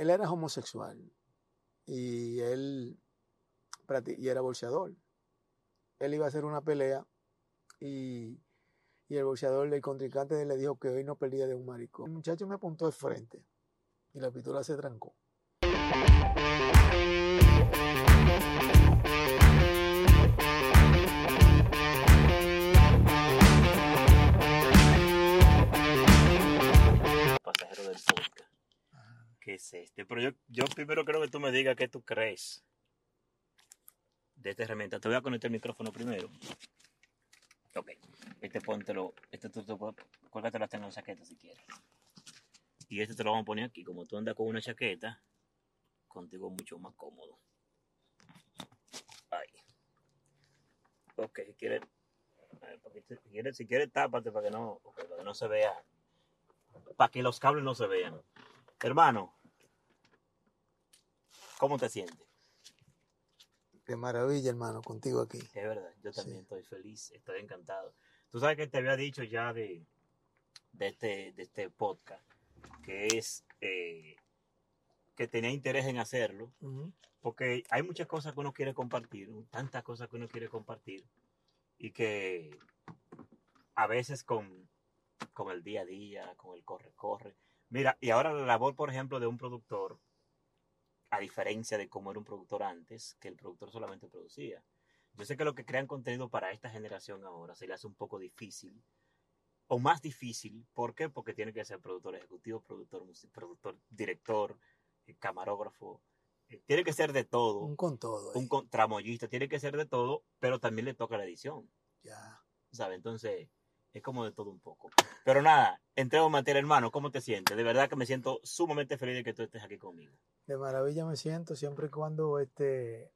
él era homosexual y él y era bolseador. Él iba a hacer una pelea y, y el bolseador, el contrincante le dijo que hoy no perdía de un marico. El muchacho me apuntó de frente y la pistola se trancó. Pasajero del podcast. ¿Qué es este? Pero yo, yo primero creo que tú me digas qué tú crees de esta herramienta. Te voy a conectar el micrófono primero. Ok. Este póntelo. Este tú, tú colgátelo hasta en la chaqueta si quieres. Y este te lo vamos a poner aquí. Como tú andas con una chaqueta, contigo mucho más cómodo. Ahí. Ok, si quieres, si quieres, si quieres tápate para que no, para que no se vea. Para que los cables no se vean. Hermano, ¿cómo te sientes? Qué maravilla, hermano, contigo aquí. Es verdad, yo también sí. estoy feliz, estoy encantado. Tú sabes que te había dicho ya de, de, este, de este podcast, que es eh, que tenía interés en hacerlo, uh -huh. porque hay muchas cosas que uno quiere compartir, tantas cosas que uno quiere compartir, y que a veces con, con el día a día, con el corre-corre. Mira, y ahora la labor, por ejemplo, de un productor, a diferencia de cómo era un productor antes, que el productor solamente producía. Yo sé que lo que crean contenido para esta generación ahora se le hace un poco difícil, o más difícil, ¿por qué? Porque tiene que ser productor ejecutivo, productor, productor director, eh, camarógrafo, eh, tiene que ser de todo. Un con todo. Un con, tramoyista, tiene que ser de todo, pero también le toca la edición. Ya. ¿Sabe? Entonces, es como de todo un poco. Pero nada, entrego en materia, hermano, ¿cómo te sientes? De verdad que me siento sumamente feliz de que tú estés aquí conmigo. De maravilla me siento, siempre y cuando este,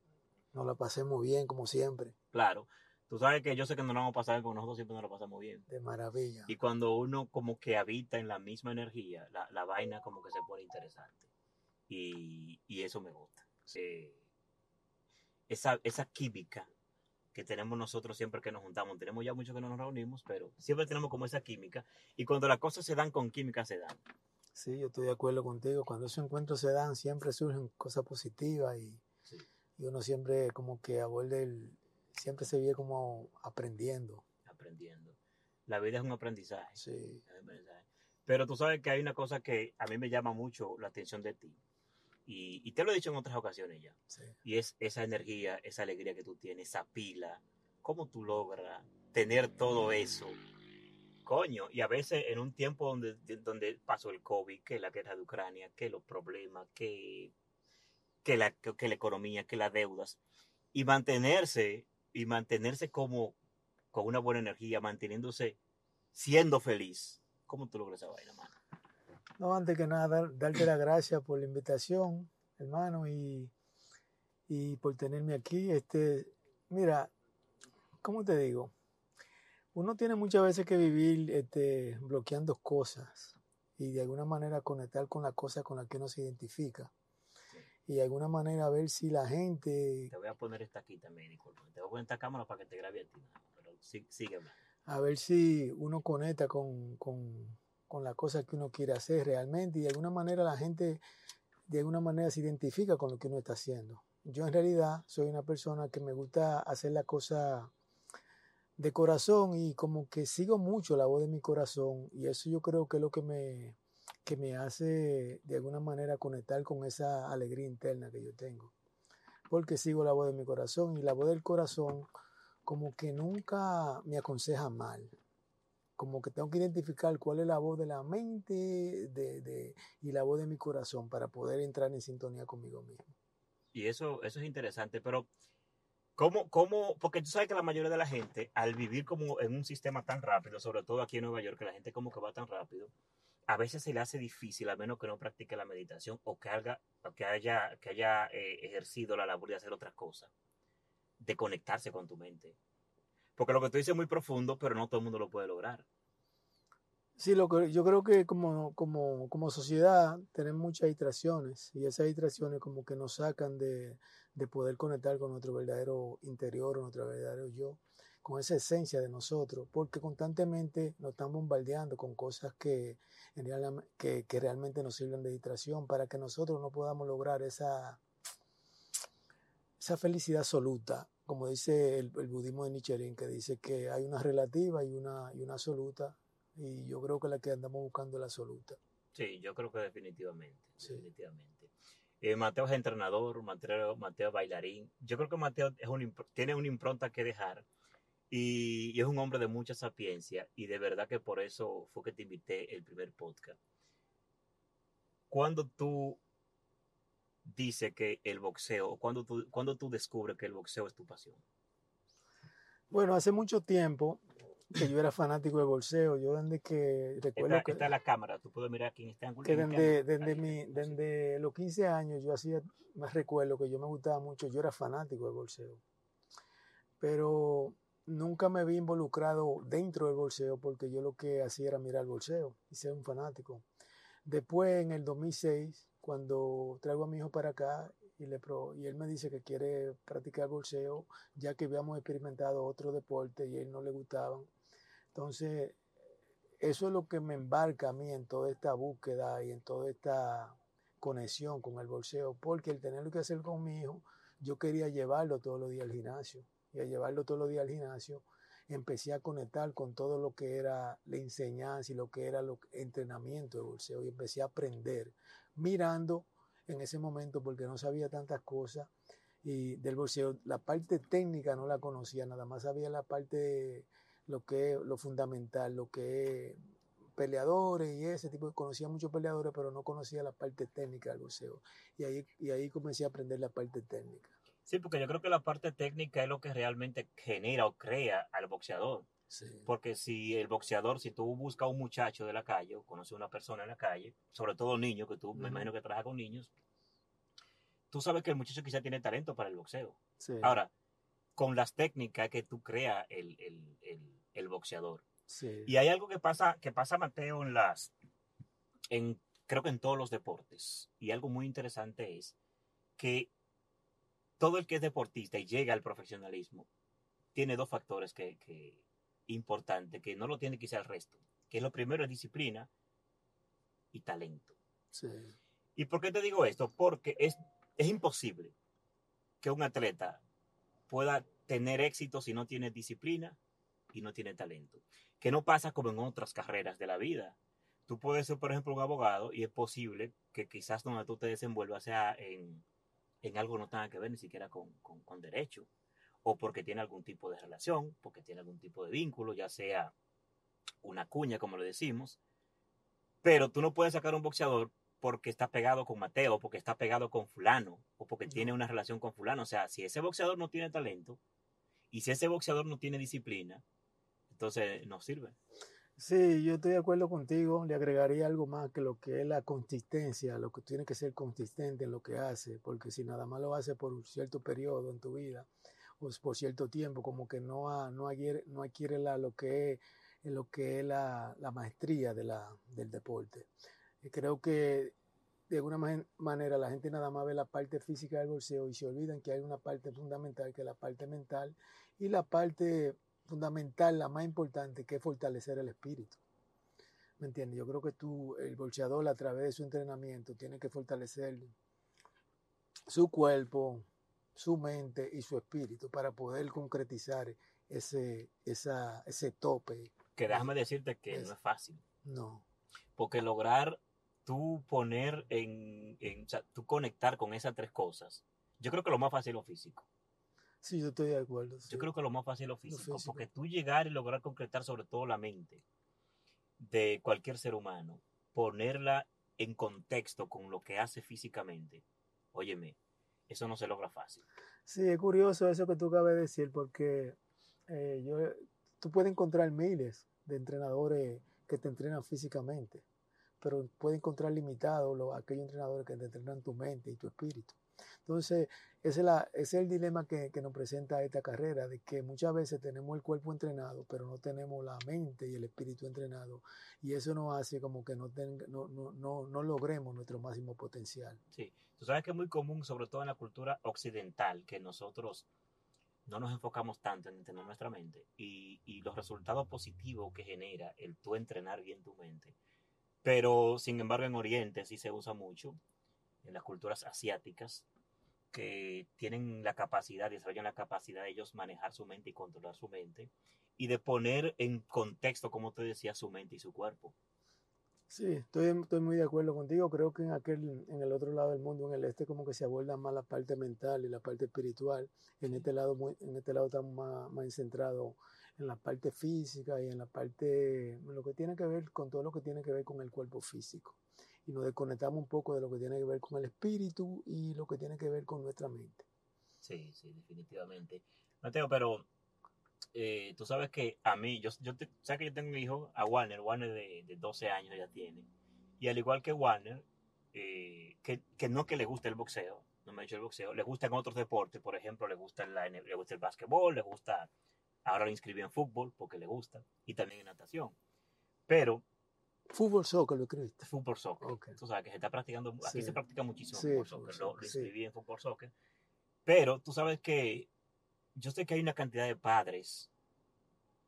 nos la pasemos bien, como siempre. Claro. Tú sabes que yo sé que no nos vamos a pasar porque nosotros siempre nos la pasamos bien. De maravilla. Y cuando uno como que habita en la misma energía, la, la vaina como que se pone interesante. Y, y eso me gusta. Eh, esa, esa química que tenemos nosotros siempre que nos juntamos. Tenemos ya mucho que no nos reunimos, pero siempre tenemos como esa química. Y cuando las cosas se dan con química, se dan. Sí, yo estoy de acuerdo contigo. Cuando esos encuentros se dan, siempre surgen cosas positivas y, sí. y uno siempre como que abuelde el, siempre se vive como aprendiendo. Aprendiendo. La vida es un aprendizaje. Sí. Pero tú sabes que hay una cosa que a mí me llama mucho la atención de ti. Y, y, te lo he dicho en otras ocasiones ya. Sí. Y es esa energía, esa alegría que tú tienes, esa pila. ¿Cómo tú logras tener todo eso? Coño, y a veces en un tiempo donde, donde pasó el COVID, que la guerra de Ucrania, que los problemas, que, que, la, que la economía, que las deudas, y mantenerse, y mantenerse como con una buena energía, manteniéndose, siendo feliz. ¿Cómo tú logras esa vaina? No, antes que nada, dar, darte las gracias por la invitación, hermano, y, y por tenerme aquí. Este, mira, ¿cómo te digo? Uno tiene muchas veces que vivir este, bloqueando cosas y de alguna manera conectar con la cosa con la que uno se identifica. Sí. Y de alguna manera ver si la gente... Te voy a poner esta aquí también, disculpa. Te voy a poner esta cámara para que te grabe a ti. Pero sí, sígueme. A ver si uno conecta con, con con la cosa que uno quiere hacer realmente y de alguna manera la gente de alguna manera se identifica con lo que uno está haciendo. Yo en realidad soy una persona que me gusta hacer la cosa de corazón y como que sigo mucho la voz de mi corazón y eso yo creo que es lo que me, que me hace de alguna manera conectar con esa alegría interna que yo tengo. Porque sigo la voz de mi corazón y la voz del corazón como que nunca me aconseja mal como que tengo que identificar cuál es la voz de la mente de, de, y la voz de mi corazón para poder entrar en sintonía conmigo mismo. Y eso, eso es interesante, pero ¿cómo, ¿cómo? Porque tú sabes que la mayoría de la gente, al vivir como en un sistema tan rápido, sobre todo aquí en Nueva York, que la gente como que va tan rápido, a veces se le hace difícil, a menos que no practique la meditación o que, haga, que haya, que haya eh, ejercido la labor de hacer otras cosas, de conectarse con tu mente. Porque lo que tú dices es muy profundo, pero no todo el mundo lo puede lograr. Sí, lo que, yo creo que como, como, como sociedad tenemos muchas distracciones y esas distracciones como que nos sacan de, de poder conectar con nuestro verdadero interior, nuestro verdadero yo. con esa esencia de nosotros, porque constantemente nos están bombardeando con cosas que, que, realmente nos sirven de distracción para que nosotros no podamos lograr esa, esa felicidad absoluta, como dice el, budismo de Nichiren, que dice que hay una relativa y una, y una absoluta, y yo creo que la que andamos buscando es la absoluta. Sí, yo creo que definitivamente, definitivamente. Eh, Mateo es entrenador, Mateo, Mateo bailarín. Yo creo que Mateo es un, tiene una impronta que dejar y, es un hombre de mucha sapiencia y de verdad que por eso fue que te invité el primer podcast. Cuando tú dices que el boxeo, cuando tú, cuando tú descubres que el boxeo es tu pasión? Bueno, hace mucho tiempo que yo era fanático del boxeo. Yo desde que recuerdo que... Está la cámara, tú puedes mirar aquí en este ángulo. Que desde, desde, mi, desde los 15 años yo hacía, más recuerdo que yo me gustaba mucho, yo era fanático del boxeo. Pero nunca me vi involucrado dentro del bolseo porque yo lo que hacía era mirar el bolseo y ser un fanático. Después, en el 2006, cuando traigo a mi hijo para acá y, le y él me dice que quiere practicar bolseo, ya que habíamos experimentado otro deporte y a él no le gustaban. Entonces, eso es lo que me embarca a mí en toda esta búsqueda y en toda esta conexión con el bolseo, porque el tenerlo que hacer con mi hijo, yo quería llevarlo todos los días al gimnasio. Y a llevarlo todos los días al gimnasio, empecé a conectar con todo lo que era la enseñanza y lo que era el entrenamiento de bolseo. Y empecé a aprender mirando en ese momento porque no sabía tantas cosas. Y del bolseo la parte técnica no la conocía nada más sabía la parte lo que es lo fundamental lo que es peleadores y ese tipo conocía muchos peleadores pero no conocía la parte técnica del bolseo y ahí y ahí comencé a aprender la parte técnica. Sí, porque yo creo que la parte técnica es lo que realmente genera o crea al boxeador. Porque si el boxeador, si tú buscas a un muchacho de la calle o conoces a una persona en la calle, sobre todo niños, que tú me imagino que trabajas con niños, tú sabes que el muchacho quizá tiene talento para el boxeo. Ahora, con las técnicas que tú creas el, el, boxeador. Y hay algo que pasa, que pasa, Mateo, en las, en, creo que en todos los deportes. Y algo muy interesante es que todo el que es deportista y llega al profesionalismo tiene dos factores que, que importantes, que no lo tiene quizá el resto. Que lo primero es disciplina y talento. ¿Y por qué te digo esto? Porque es, es imposible que un atleta pueda tener éxito si no tiene disciplina y no tiene talento. Que no pasa como en otras carreras de la vida. Tú puedes ser, por ejemplo, un abogado y es posible que quizás donde tú te desenvuelvas sea en, en algo no tenga que ver ni siquiera con, con, derecho, o porque tiene algún tipo de relación, porque tiene algún tipo de vínculo, ya sea una cuña, como le decimos, pero tú no puedes sacar un boxeador porque está pegado con Mateo, porque está pegado con fulano, o porque tiene una relación con fulano. O sea, si ese boxeador no tiene talento, y si ese boxeador no tiene disciplina, entonces no sirve. Sí, yo estoy de acuerdo contigo. Le agregaría algo más que lo que es la consistencia, lo que tiene que ser consistente en lo que hace, porque si nada más lo hace por un cierto periodo en tu vida o por cierto tiempo, como que no, no, adquiere, no adquiere la, lo que es, lo que es la, la maestría de la, del deporte. Creo que de alguna manera la gente nada más ve la parte física del bolseo y se olvidan que hay una parte fundamental que es la parte mental y la parte fundamental, la más importante, que es fortalecer el espíritu. ¿Me entiendes? Yo creo que tú, el bolseador, a través de su entrenamiento, tiene que fortalecer su cuerpo, su mente y su espíritu para poder concretizar ese, esa, ese tope. Que déjame decirte que no es fácil. No. Porque lograr tú poner en, en o sea, tú conectar con esas tres cosas, yo creo que lo más fácil es lo físico. Sí, yo estoy de acuerdo. Yo creo que lo más fácil es lo físico, porque tú llegar y lograr concretar sobre todo la mente de cualquier ser humano, ponerla en contexto con lo que hace físicamente, óyeme, eso no se logra fácil. Sí, es curioso eso que tú acabas de decir, porque eh, yo, tú puedes encontrar miles de entrenadores que te entrenan físicamente, pero puedes encontrar limitados aquellos entrenadores que te entrenan tu mente y tu espíritu. Entonces, ese es, el dilema que, nos presenta esta carrera, de que muchas veces tenemos el cuerpo entrenado, pero no tenemos la mente y el espíritu entrenado. Y eso nos hace como que no, logremos nuestro máximo potencial. Sí, tú sabes que es muy común, sobre todo en la cultura occidental, que nosotros no nos enfocamos tanto en entrenar nuestra mente y, y los resultados positivos que genera el tú entrenar bien tu mente. Pero, sin embargo, en Oriente sí se usa mucho, en las culturas asiáticas, que tienen la capacidad, desarrollan la capacidad de ellos manejar su mente y controlar su mente y de poner en contexto, como te decía, su mente y su cuerpo. Sí, estoy, estoy muy de acuerdo contigo. Creo que en aquel, en el otro lado del mundo, en el este, como que se aborda más la parte mental y la parte espiritual. En este lado, muy, en este lado estamos más, más centrados en la parte física y en la parte, lo que tiene que ver con todo lo que tiene que ver con el cuerpo físico. Y nos desconectamos un poco de lo que tiene que ver con el espíritu y lo que tiene que ver con nuestra mente. Sí, sí, definitivamente. Mateo, pero eh, tú sabes que a mí, yo, yo te, sabes que yo tengo un hijo, a Warner, Warner de, de 12 años ya tiene, y al igual que Warner, eh, que, que, no que le guste el boxeo, no me ha dicho el boxeo, le gustan otros deportes, por ejemplo, le gusta, la, le gusta el básquetbol, le gusta, ahora lo inscribí en fútbol porque le gusta, y también en natación, pero... Fútbol, soccer, lo escribiste. Fútbol, soccer. Okay. Tú sabes que se está practicando, aquí Sí. se practica muchísimo Sí, fútbol, soccer, lo, lo soccer, sí. inscribí en fútbol, soccer, pero tú sabes que yo sé que hay una cantidad de padres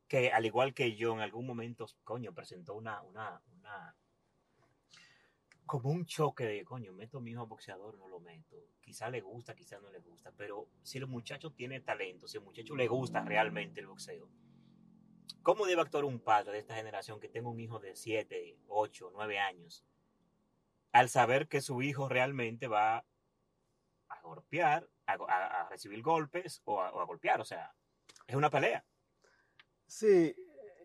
que al igual que yo en algún momento, coño, presentó una, una, una, como un choque de, coño, meto a mi hijo a boxeador, no lo meto. Quizá le gusta, quizá no le gusta, pero si el muchacho tiene talento, si el muchacho le gusta realmente el boxeo, ¿cómo debe actuar un padre de esta generación que tenga un hijo de 7, 8, 9 años? Al saber que su hijo realmente va a golpear, a, recibir golpes o a golpear, o sea, es una pelea. Sí,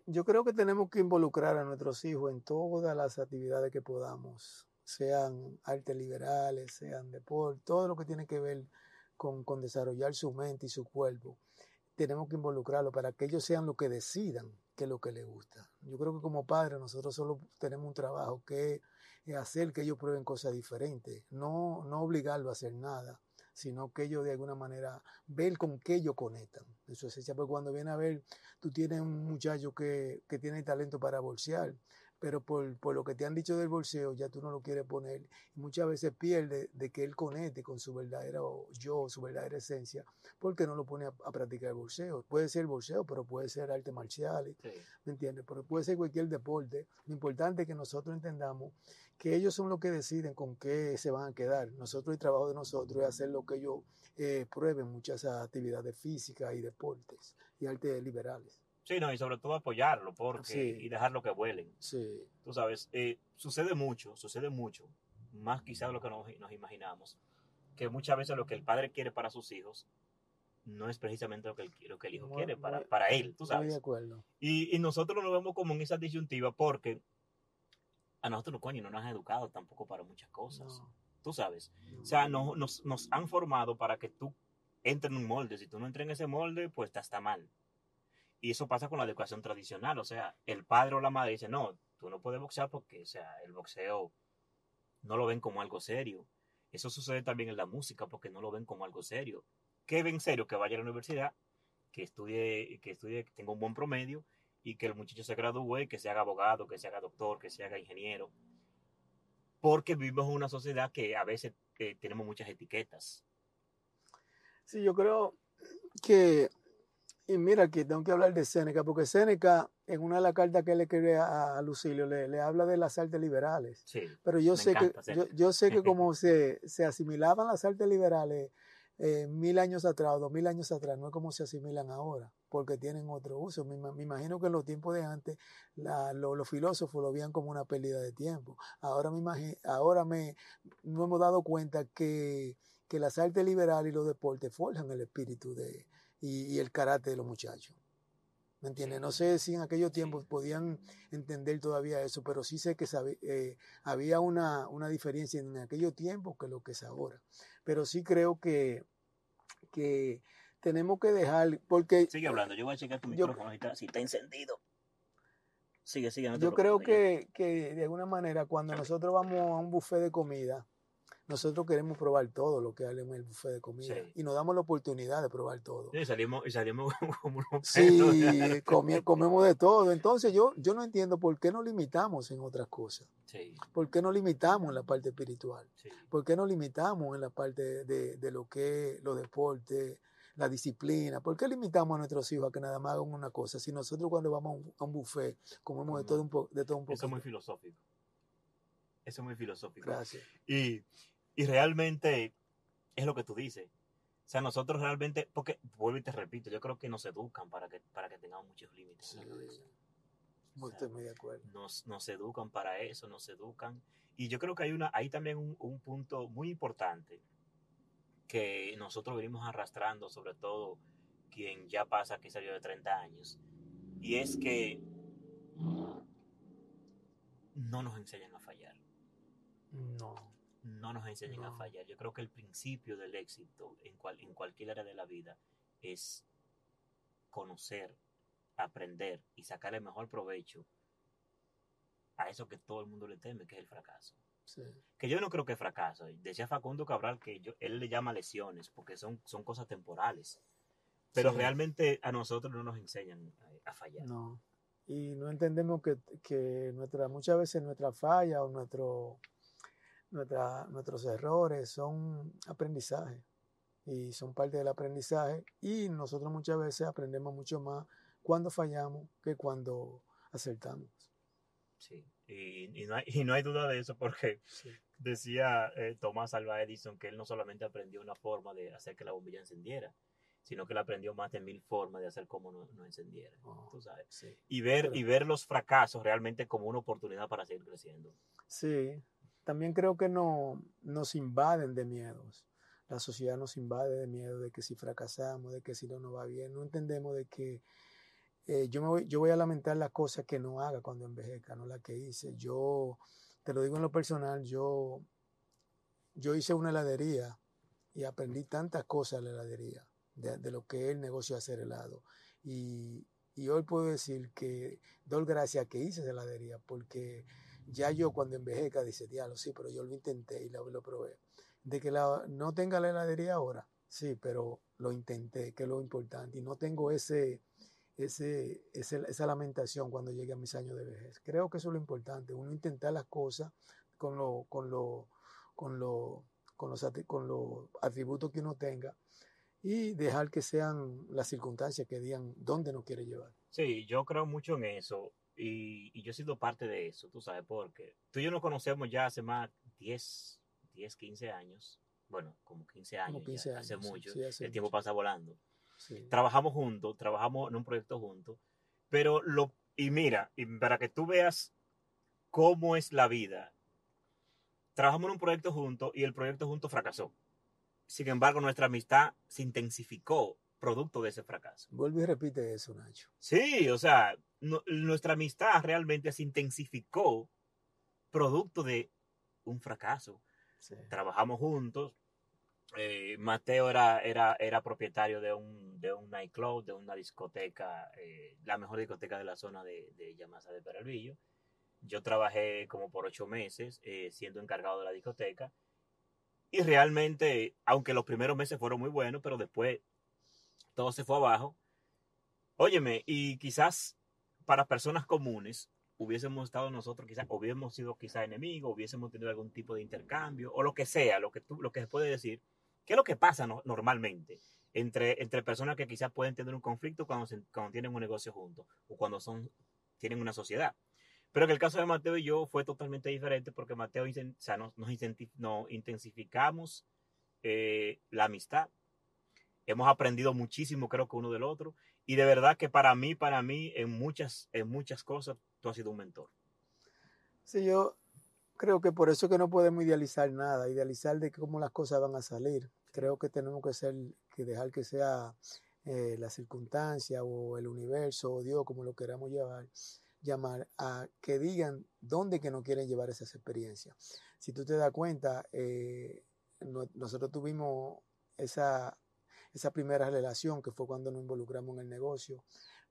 yo creo que tenemos que involucrar a nuestros hijos en todas las actividades que podamos, sean artes liberales, sean deporte, todo lo que tiene que ver con, con desarrollar su mente y su cuerpo. Tenemos que involucrarlo para que ellos sean lo que decidan que es lo que les gusta. Yo creo que como padres nosotros solo tenemos un trabajo que es hacer que ellos prueben cosas diferentes, no, no obligarlo a hacer nada sino que ellos de alguna manera ver con qué ellos conectan. Eso es porque cuando viene a ver, tú tienes un muchacho que, que tiene talento para bolsear, pero por, por, lo que te han dicho del bolseo, ya tú no lo quieres poner. Y muchas veces pierde de que él conecte con su verdadero yo, su verdadera esencia, porque no lo pone a, a practicar el bolseo. Puede ser bolseo, pero puede ser artes marciales, sí. ¿me entiendes? Pero puede ser cualquier deporte. Lo importante es que nosotros entendamos que ellos son los que deciden con qué se van a quedar. Nosotros, el trabajo de nosotros es hacer lo que ellos eh, prueben muchas actividades físicas y deportes y artes liberales. Sí, no, y sobre todo apoyarlo porque, sí. y dejarlo que vuelen. Sí. Tú sabes, eh, sucede mucho, sucede mucho, más quizás de lo que nos, nos, imaginamos, que muchas veces lo que el padre quiere para sus hijos no es precisamente lo que el, lo que el hijo muy, quiere para, muy, para él, tú sabes. de acuerdo. Y, y, nosotros nos vemos como en esa disyuntiva porque a nosotros, coño, no nos han educado tampoco para muchas cosas. No. Tú sabes. O sea, no, nos, nos han formado para que tú entres en un molde. Si tú no entras en ese molde, pues está mal. Y eso pasa con la educación tradicional. O sea, el padre o la madre dice, no, tú no puedes boxear porque, o sea, el boxeo no lo ven como algo serio. Eso sucede también en la música porque no lo ven como algo serio. ¿Qué ven serio? Que vaya a la universidad, que estudie, que estudie, que tenga un buen promedio y que el muchacho se gradúe, que se haga abogado, que se haga doctor, que se haga ingeniero. Porque vivimos en una sociedad que a veces eh, tenemos muchas etiquetas. Sí, yo creo que, y mira que tengo que hablar de Séneca, porque Séneca, en una de las cartas que le escribe a, a Lucilio, le, le, habla de las artes liberales. Sí, Pero yo sé que, yo, yo, sé que como se, se asimilaban las artes liberales eh, mil años atrás o dos mil años atrás, no es como se asimilan ahora, porque tienen otro uso. Me, me imagino que en los tiempos de antes la, lo, los filósofos lo veían como una pérdida de tiempo. Ahora me imagino, ahora me no hemos dado cuenta que, que las artes liberales y los deportes forjan el espíritu de, y, y el carácter de los muchachos. ¿Me entiendes? No sé si en aquellos tiempos podían entender todavía eso, pero sí sé que sabe, eh, había una, una diferencia en aquellos tiempos que lo que es ahora. Pero sí creo que, que tenemos que dejar, porque... Sigue hablando, yo voy a checar tu yo, micrófono si está, si está encendido. Sigue, sigue. No yo creo que, que de alguna manera cuando nosotros vamos a un buffet de comida, nosotros queremos probar todo lo que hay en el buffet de comida sí. y nos damos la oportunidad de probar todo. Sí, salimos, y salimos como unos Sí, comi comemos de todo. Entonces yo, yo no entiendo por qué nos limitamos en otras cosas. Sí. ¿Por qué nos limitamos en la parte espiritual? Sí. ¿Por qué nos limitamos en la parte de, de, de lo que es los deportes, la disciplina. ¿Por qué limitamos a nuestros hijos a que nada más hagan una cosa? Si nosotros cuando vamos a un, a un buffet comemos de todo un, po- de todo un poco. Eso es muy filosófico. Eso es muy filosófico. Gracias. Y, y realmente es lo que tú dices. O sea, nosotros realmente, porque vuelvo y te repito, yo creo que nos educan para que, para que tengamos muchos límites en la Sí. cabeza. O sea, Estoy muy de acuerdo. nos, nos educan para eso, nos educan. Y yo creo que hay, una, hay también un, un punto muy importante que nosotros venimos arrastrando, sobre todo quien ya pasa, que salió de 30 años, y es que no nos enseñan a fallar, No. No nos enseñan a fallar. Yo creo que el principio del éxito en, cual, en cualquier área de la vida es conocer, aprender y sacar el mejor provecho a eso que todo el mundo le teme, que es el fracaso. Sí. Que yo no creo que es fracaso. Decía Facundo Cabral que yo, él le llama lesiones porque son, son cosas temporales. Pero Sí. realmente a nosotros no nos enseñan a, a fallar. No. Y no entendemos que, que nuestra, muchas veces nuestra falla o nuestro, nuestra, nuestros errores son aprendizaje y son parte del aprendizaje y nosotros muchas veces aprendemos mucho más cuando fallamos que cuando acertamos. Sí. Y, y no hay, y no hay duda de eso porque Sí. decía eh, Tomás Alva Edison que él no solamente aprendió una forma de hacer que la bombilla encendiera, sino que él aprendió más de mil formas de hacer cómo no, no encendiera. Oh. Tú sabes. Sí. Y ver, Pero- y ver los fracasos realmente como una oportunidad para seguir creciendo. Sí, también creo que no, nos invaden de miedos. La sociedad nos invade de miedo de que si fracasamos, de que si no nos va bien. No entendemos de que eh, yo, me voy, yo voy a lamentar las cosas que no haga cuando envejezca, no las que hice. Yo, te lo digo en lo personal, yo, yo hice una heladería y aprendí tantas cosas de la heladería, de, lo que es el negocio de hacer helado. Y, y hoy puedo decir que doy gracias que hice esa heladería, porque ya yo cuando envejezca dice, diablo, sí, pero yo lo intenté y lo, probé. De que no tenga la heladería ahora, sí, pero lo intenté, que es lo importante. Y no tengo ese, ese, ese- esa lamentación cuando llegue a mis años de vejez. Creo que eso es lo importante, uno intentar las cosas con, lo, con, lo, con, lo, con, los, con los atributos que uno tenga y dejar que sean las circunstancias que digan dónde nos quiere llevar. Sí, yo creo mucho en eso y, y yo he sido parte de eso, tú sabes, porque tú y yo nos conocemos ya hace más 10, 10 15 años, bueno, como 15 años, Como 15 ya, hace años, mucho, sí, hace el tiempo pasa volando. Sí. Trabajamos juntos, trabajamos en un proyecto juntos, pero lo, y mira, y para que tú veas cómo es la vida, trabajamos en un proyecto juntos y el proyecto juntos fracasó. Sin embargo, nuestra amistad se intensificó producto de ese fracaso. Vuelve y repite eso, Nacho. Sí, o sea, no- nuestra amistad realmente se intensificó producto de un fracaso. Sí. Trabajamos juntos. eh, Mateo era, era, era propietario de un, de un nightclub, de una discoteca, eh, la mejor discoteca de la zona de, de Yamasa de Peralvillo. Yo trabajé como por ocho meses eh, siendo encargado de la discoteca. Y realmente, aunque los primeros meses fueron muy buenos, pero después todo se fue abajo. Óyeme, y quizás para personas comunes hubiésemos estado nosotros, quizás, hubiésemos sido quizás enemigos, hubiésemos tenido algún tipo de intercambio, o lo que sea, lo que, tú, lo que se puede decir. ¿Qué es lo que pasa no- normalmente entre, entre personas que quizás pueden tener un conflicto cuando, cuando tienen un negocio juntos o cuando son, tienen una sociedad? Pero en el caso de Mateo y yo fue totalmente diferente porque Mateo, o sea, nos intensificamos eh, la amistad. Hemos aprendido muchísimo, creo que uno del otro. Y de verdad que para mí, para mí, en muchas, en muchas cosas, tú has sido un mentor. Sí, yo creo que por eso que no podemos idealizar nada, idealizar de cómo las cosas van a salir. Creo que tenemos que ser, que dejar que sea eh, la circunstancia o el universo o Dios, como lo queramos llevar, llamar, a que digan dónde que no quieren llevar esas experiencias. Si tú te das cuenta, eh, no- nosotros tuvimos esa, esa primera relación que fue cuando nos involucramos en el negocio,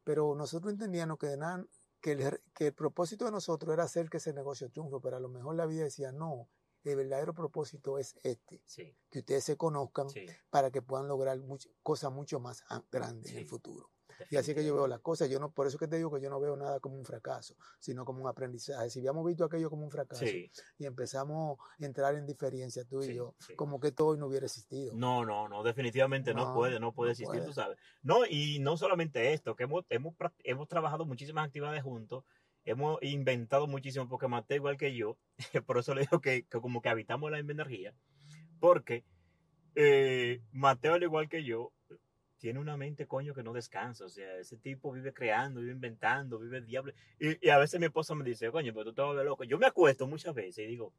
pero nosotros entendíamos que de nada, que el, que el propósito de nosotros era hacer que ese negocio triunfe, pero a lo mejor la vida decía, no, el verdadero propósito es este, Sí, que ustedes se conozcan sí. para que puedan lograr much- cosas mucho más grandes en el futuro. Y así que yo veo las cosas. Yo no, por eso que te digo que yo no veo nada como un fracaso, sino como un aprendizaje. Si habíamos visto aquello como un fracaso Sí. y empezamos a entrar en diferencia tú y Sí, yo, sí. como que todo no hubiera existido. No, no, no, definitivamente no, No, puede, no puede no existir, puede. tú sabes. No, y no solamente esto, que hemos, hemos, hemos trabajado muchísimas actividades juntos, hemos inventado muchísimo, porque Mateo, igual que yo, por eso le digo que, que como que habitamos la misma energía, porque eh, Mateo, al igual que yo, tiene una mente, coño, que no descansa. O sea, ese tipo vive creando, vive inventando, vive el diablo. Y, a veces mi esposa me dice, coño, pero tú te vuelves loco. Yo me acuesto muchas veces y digo,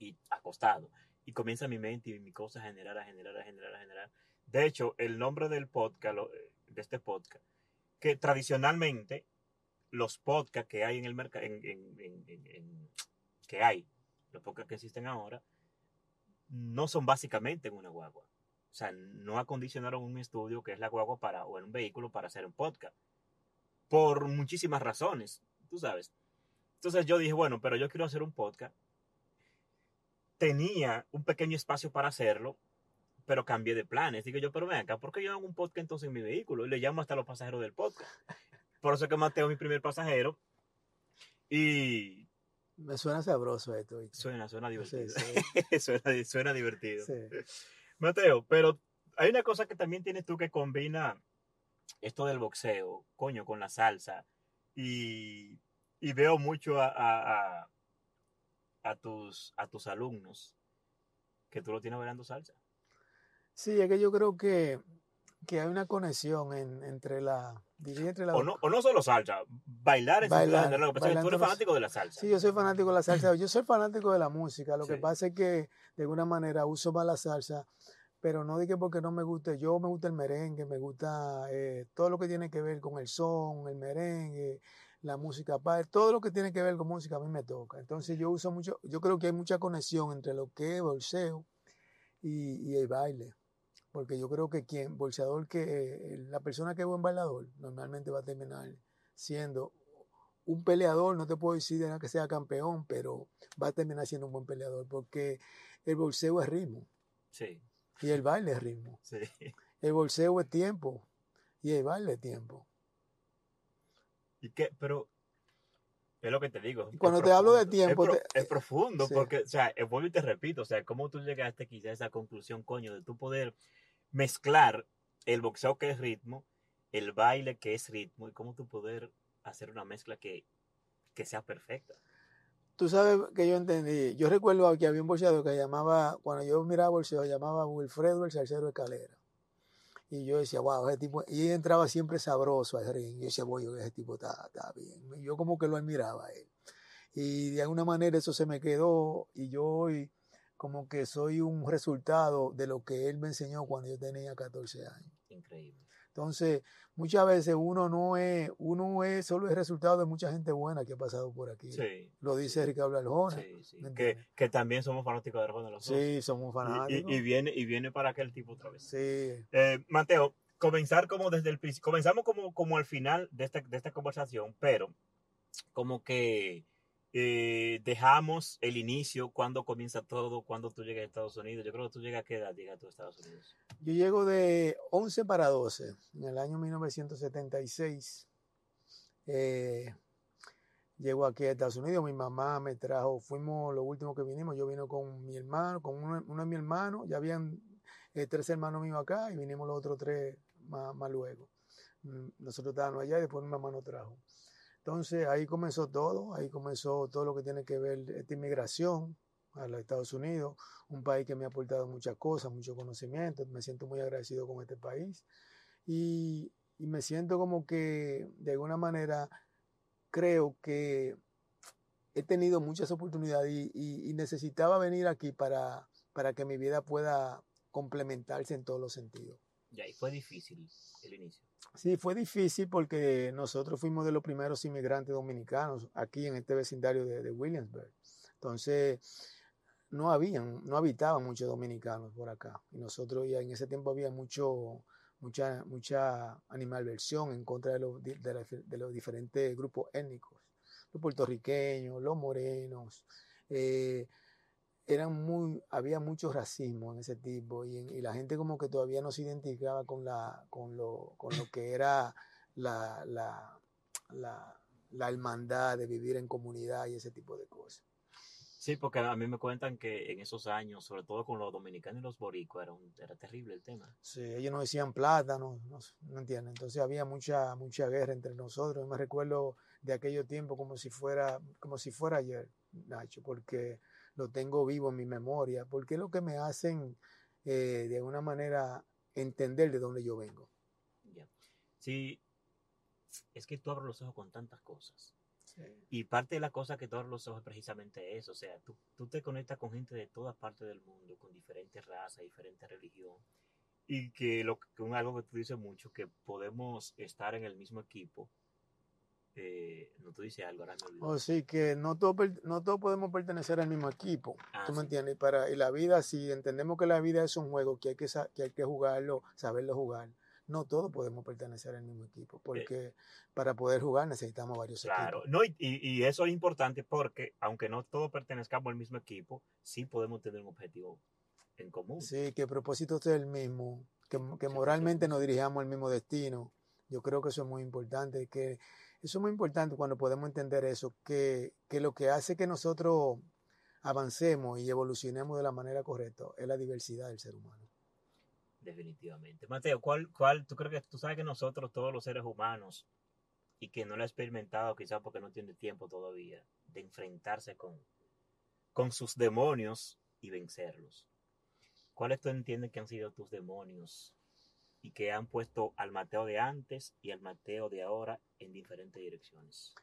y acostado, y comienza mi mente y mi cosa a generar, a generar, a generar, a generar. De hecho, el nombre del podcast, lo- de este podcast, que tradicionalmente los podcasts que hay en el mercado, en- en- en- que hay, los podcasts que existen ahora, no son básicamente en una guagua. O sea, no acondicionaron un estudio que es la guagua para, o en un vehículo para hacer un podcast. Por muchísimas razones, tú sabes. Entonces yo dije, bueno, pero yo quiero hacer un podcast. Tenía un pequeño espacio para hacerlo, pero cambié de planes. Digo yo, pero ven acá, ¿por qué yo hago un podcast entonces en mi vehículo? Y le llamo hasta los pasajeros del podcast. Por eso que Mateo es mi primer pasajero. Y Me suena sabroso esto. ¿viste? suena, suena Sí, divertido. sí, suena, suena divertido. sí. Mateo, pero hay una cosa que también tienes tú que combina esto del boxeo, coño, con la salsa. Y, y veo mucho a, a, a- tus, a tus alumnos que tú lo tienes bailando salsa. Sí, es que yo creo que, que hay una conexión en- entre la. Diría entre la O no, o no solo salsa, bailar es Bailar, Lo que pasa es que tú eres fanático de la salsa. Sí, yo soy fanático de la salsa. Yo soy fanático de la música. Lo que pasa es que de alguna manera uso más la salsa, pero no dije porque no me guste. Yo me gusta el merengue, me gusta eh, todo lo que tiene que ver con el son, el merengue, la música todo lo que tiene que ver con música a mí me toca. Entonces yo uso mucho, yo creo que hay mucha conexión entre lo que es bolseo y, y el baile. Porque yo creo que quien, bolseador, que eh, la persona que es buen bailador, normalmente va a terminar siendo un peleador, no te puedo decir de que sea campeón, pero va a terminar siendo un buen peleador, porque el bolseo es ritmo Sí, y el baile es ritmo. sí. El bolseo es tiempo y el baile es tiempo. ¿Y qué? Pero es lo que te digo. Y cuando te hablo de tiempo, Es, pro- te- es profundo, sí. porque, o sea, vuelvo y te repito, o sea, cómo tú llegaste quizá a esa conclusión, coño, de tú poder mezclar el boxeo que es ritmo, el baile que es ritmo, y cómo tú poder hacer una mezcla que, que sea perfecta. Tú sabes que yo entendí. Yo recuerdo que había un bolseador que llamaba, cuando yo miraba bolseo, llamaba Wilfredo el Salcero Escalera. Y yo decía, wow, ese tipo. Y entraba siempre sabroso al ring. Yo decía, bueno, ese tipo está, está bien. Yo como que lo admiraba a él. Y de alguna manera eso se me quedó. Y yo hoy, como que soy un resultado de lo que él me enseñó cuando yo tenía 14 años. Increíble. Entonces, muchas veces uno no es, uno es solo el resultado de mucha gente buena que ha pasado por aquí. Sí. Lo dice Ricardo Aljona. Sí, sí. ¿me Que, que también somos fanáticos de Arjona los dos. Sí, somos Y- fanáticos. Y, y viene, y viene para aquel tipo otra vez. Sí, Eh, Mateo, comenzar como desde el principio, comenzamos como, como al final de esta, de esta conversación, pero como que eh, dejamos el inicio, cuando comienza todo, cuando tú llegas a Estados Unidos. Yo creo que tú llegas a qué edad llegas a Estados Unidos. yo llego de 11 para 12 en el año 1976. Eh, llego aquí a Estados Unidos, mi mamá me trajo, fuimos lo último que vinimos, yo vino con mi hermano, con uno, uno de mis hermanos, ya habían eh, tres hermanos míos acá y vinimos los otros tres más, más luego. Mm, Nosotros estábamos allá y después mi mamá nos trajo. Entonces ahí comenzó todo, ahí comenzó todo lo que tiene que ver esta inmigración a los Estados Unidos, un país que me ha aportado muchas cosas, mucho conocimiento, me siento muy agradecido con este país y, me siento como que de alguna manera creo que he tenido muchas oportunidades y, y- y necesitaba venir aquí para, para que mi vida pueda complementarse en todos los sentidos. Ya, y fue difícil el inicio. Sí, fue difícil porque nosotros fuimos de los primeros inmigrantes dominicanos aquí en este vecindario de, Williamsburg. Entonces, no habían, no habitaban muchos dominicanos por acá. Y nosotros ya en ese tiempo había mucho, mucha, mucha animalversión en contra de los, de, de los diferentes grupos étnicos. Los puertorriqueños, los morenos, eh, eran muy, había mucho racismo en ese tipo y, y, la gente como que todavía no se identificaba con, la, con, lo, con lo que era la, la, la, la hermandad de vivir en comunidad y ese tipo de cosas. Sí, porque a mí me cuentan que en esos años, sobre todo con los dominicanos y los boricuas, era, un, era terrible el tema. Sí, ellos no decían plata, no, no, no entienden. Entonces había mucha, mucha guerra entre nosotros. Yo me recuerdo de aquello tiempo como si fuera, como si fuera ayer, Nacho, porque lo tengo vivo en mi memoria, porque es lo que me hacen eh, de alguna manera entender de dónde yo vengo. Sí, es que tú abres los ojos con tantas cosas. Sí. Y parte de la cosa que tú abres los ojos es precisamente eso. O sea, tú, tú te conectas con gente de todas partes del mundo, con diferentes razas, diferentes religiones. Y que lo que algo que tú dices mucho, que podemos estar en el mismo equipo. Eh, no tú dices algo, ahora me olvidé. Oh, sí, que no todos no todo podemos pertenecer al mismo equipo. Ah, ¿Tú me entiendes? Y, para, y la vida, si entendemos que la vida es un juego, que hay que, que, hay que jugarlo, saberlo jugar no todos podemos pertenecer al mismo equipo, porque eh, para poder jugar necesitamos varios claro, equipos. No, y, y, eso es importante porque aunque no todos pertenezcamos al mismo equipo, sí podemos tener un objetivo en común. Sí, que el propósito sea el mismo, que, que moralmente nos dirijamos al mismo destino. Yo creo que eso es muy importante, que eso es muy importante cuando podemos entender eso, que, que lo que hace que nosotros avancemos y evolucionemos de la manera correcta es la diversidad del ser humano definitivamente. Mateo, ¿cuál, cuál, tú crees que tú sabes que nosotros, todos los seres humanos, y que no lo ha experimentado quizás porque no tiene tiempo todavía, de enfrentarse con, con sus demonios y vencerlos? ¿Cuáles tú entiendes que han sido tus demonios y que han puesto al Mateo de antes y al Mateo de ahora en diferentes direcciones?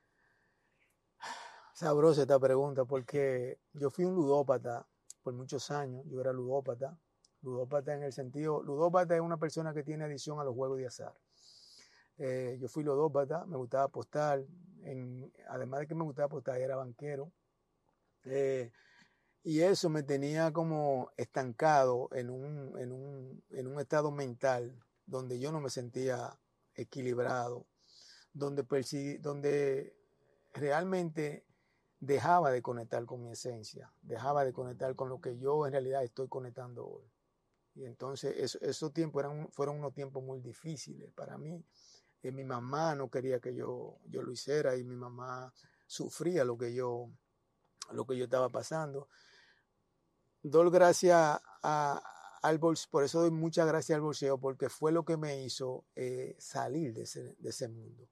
Sabrosa esta pregunta porque yo fui un ludópata por muchos años, yo era ludópata, Ludópata en el sentido, ludópata es una persona que tiene adicción a los juegos de azar. Eh, yo fui ludópata, me gustaba apostar, además de que me gustaba apostar, era banquero. Eh, y eso me tenía como estancado en un, en, un, en un estado mental donde yo no me sentía equilibrado, donde, donde realmente dejaba de conectar con mi esencia, dejaba de conectar con lo que yo en realidad estoy conectando hoy. Y entonces eso, esos tiempos eran, fueron unos tiempos muy difíciles para mí. Eh, mi mamá no quería que yo, yo lo hiciera y mi mamá sufría lo que yo, lo que yo estaba pasando. Doy gracias a, al bolseo, por eso doy muchas gracias al bolseo, porque fue lo que me hizo eh, salir de ese, de ese mundo.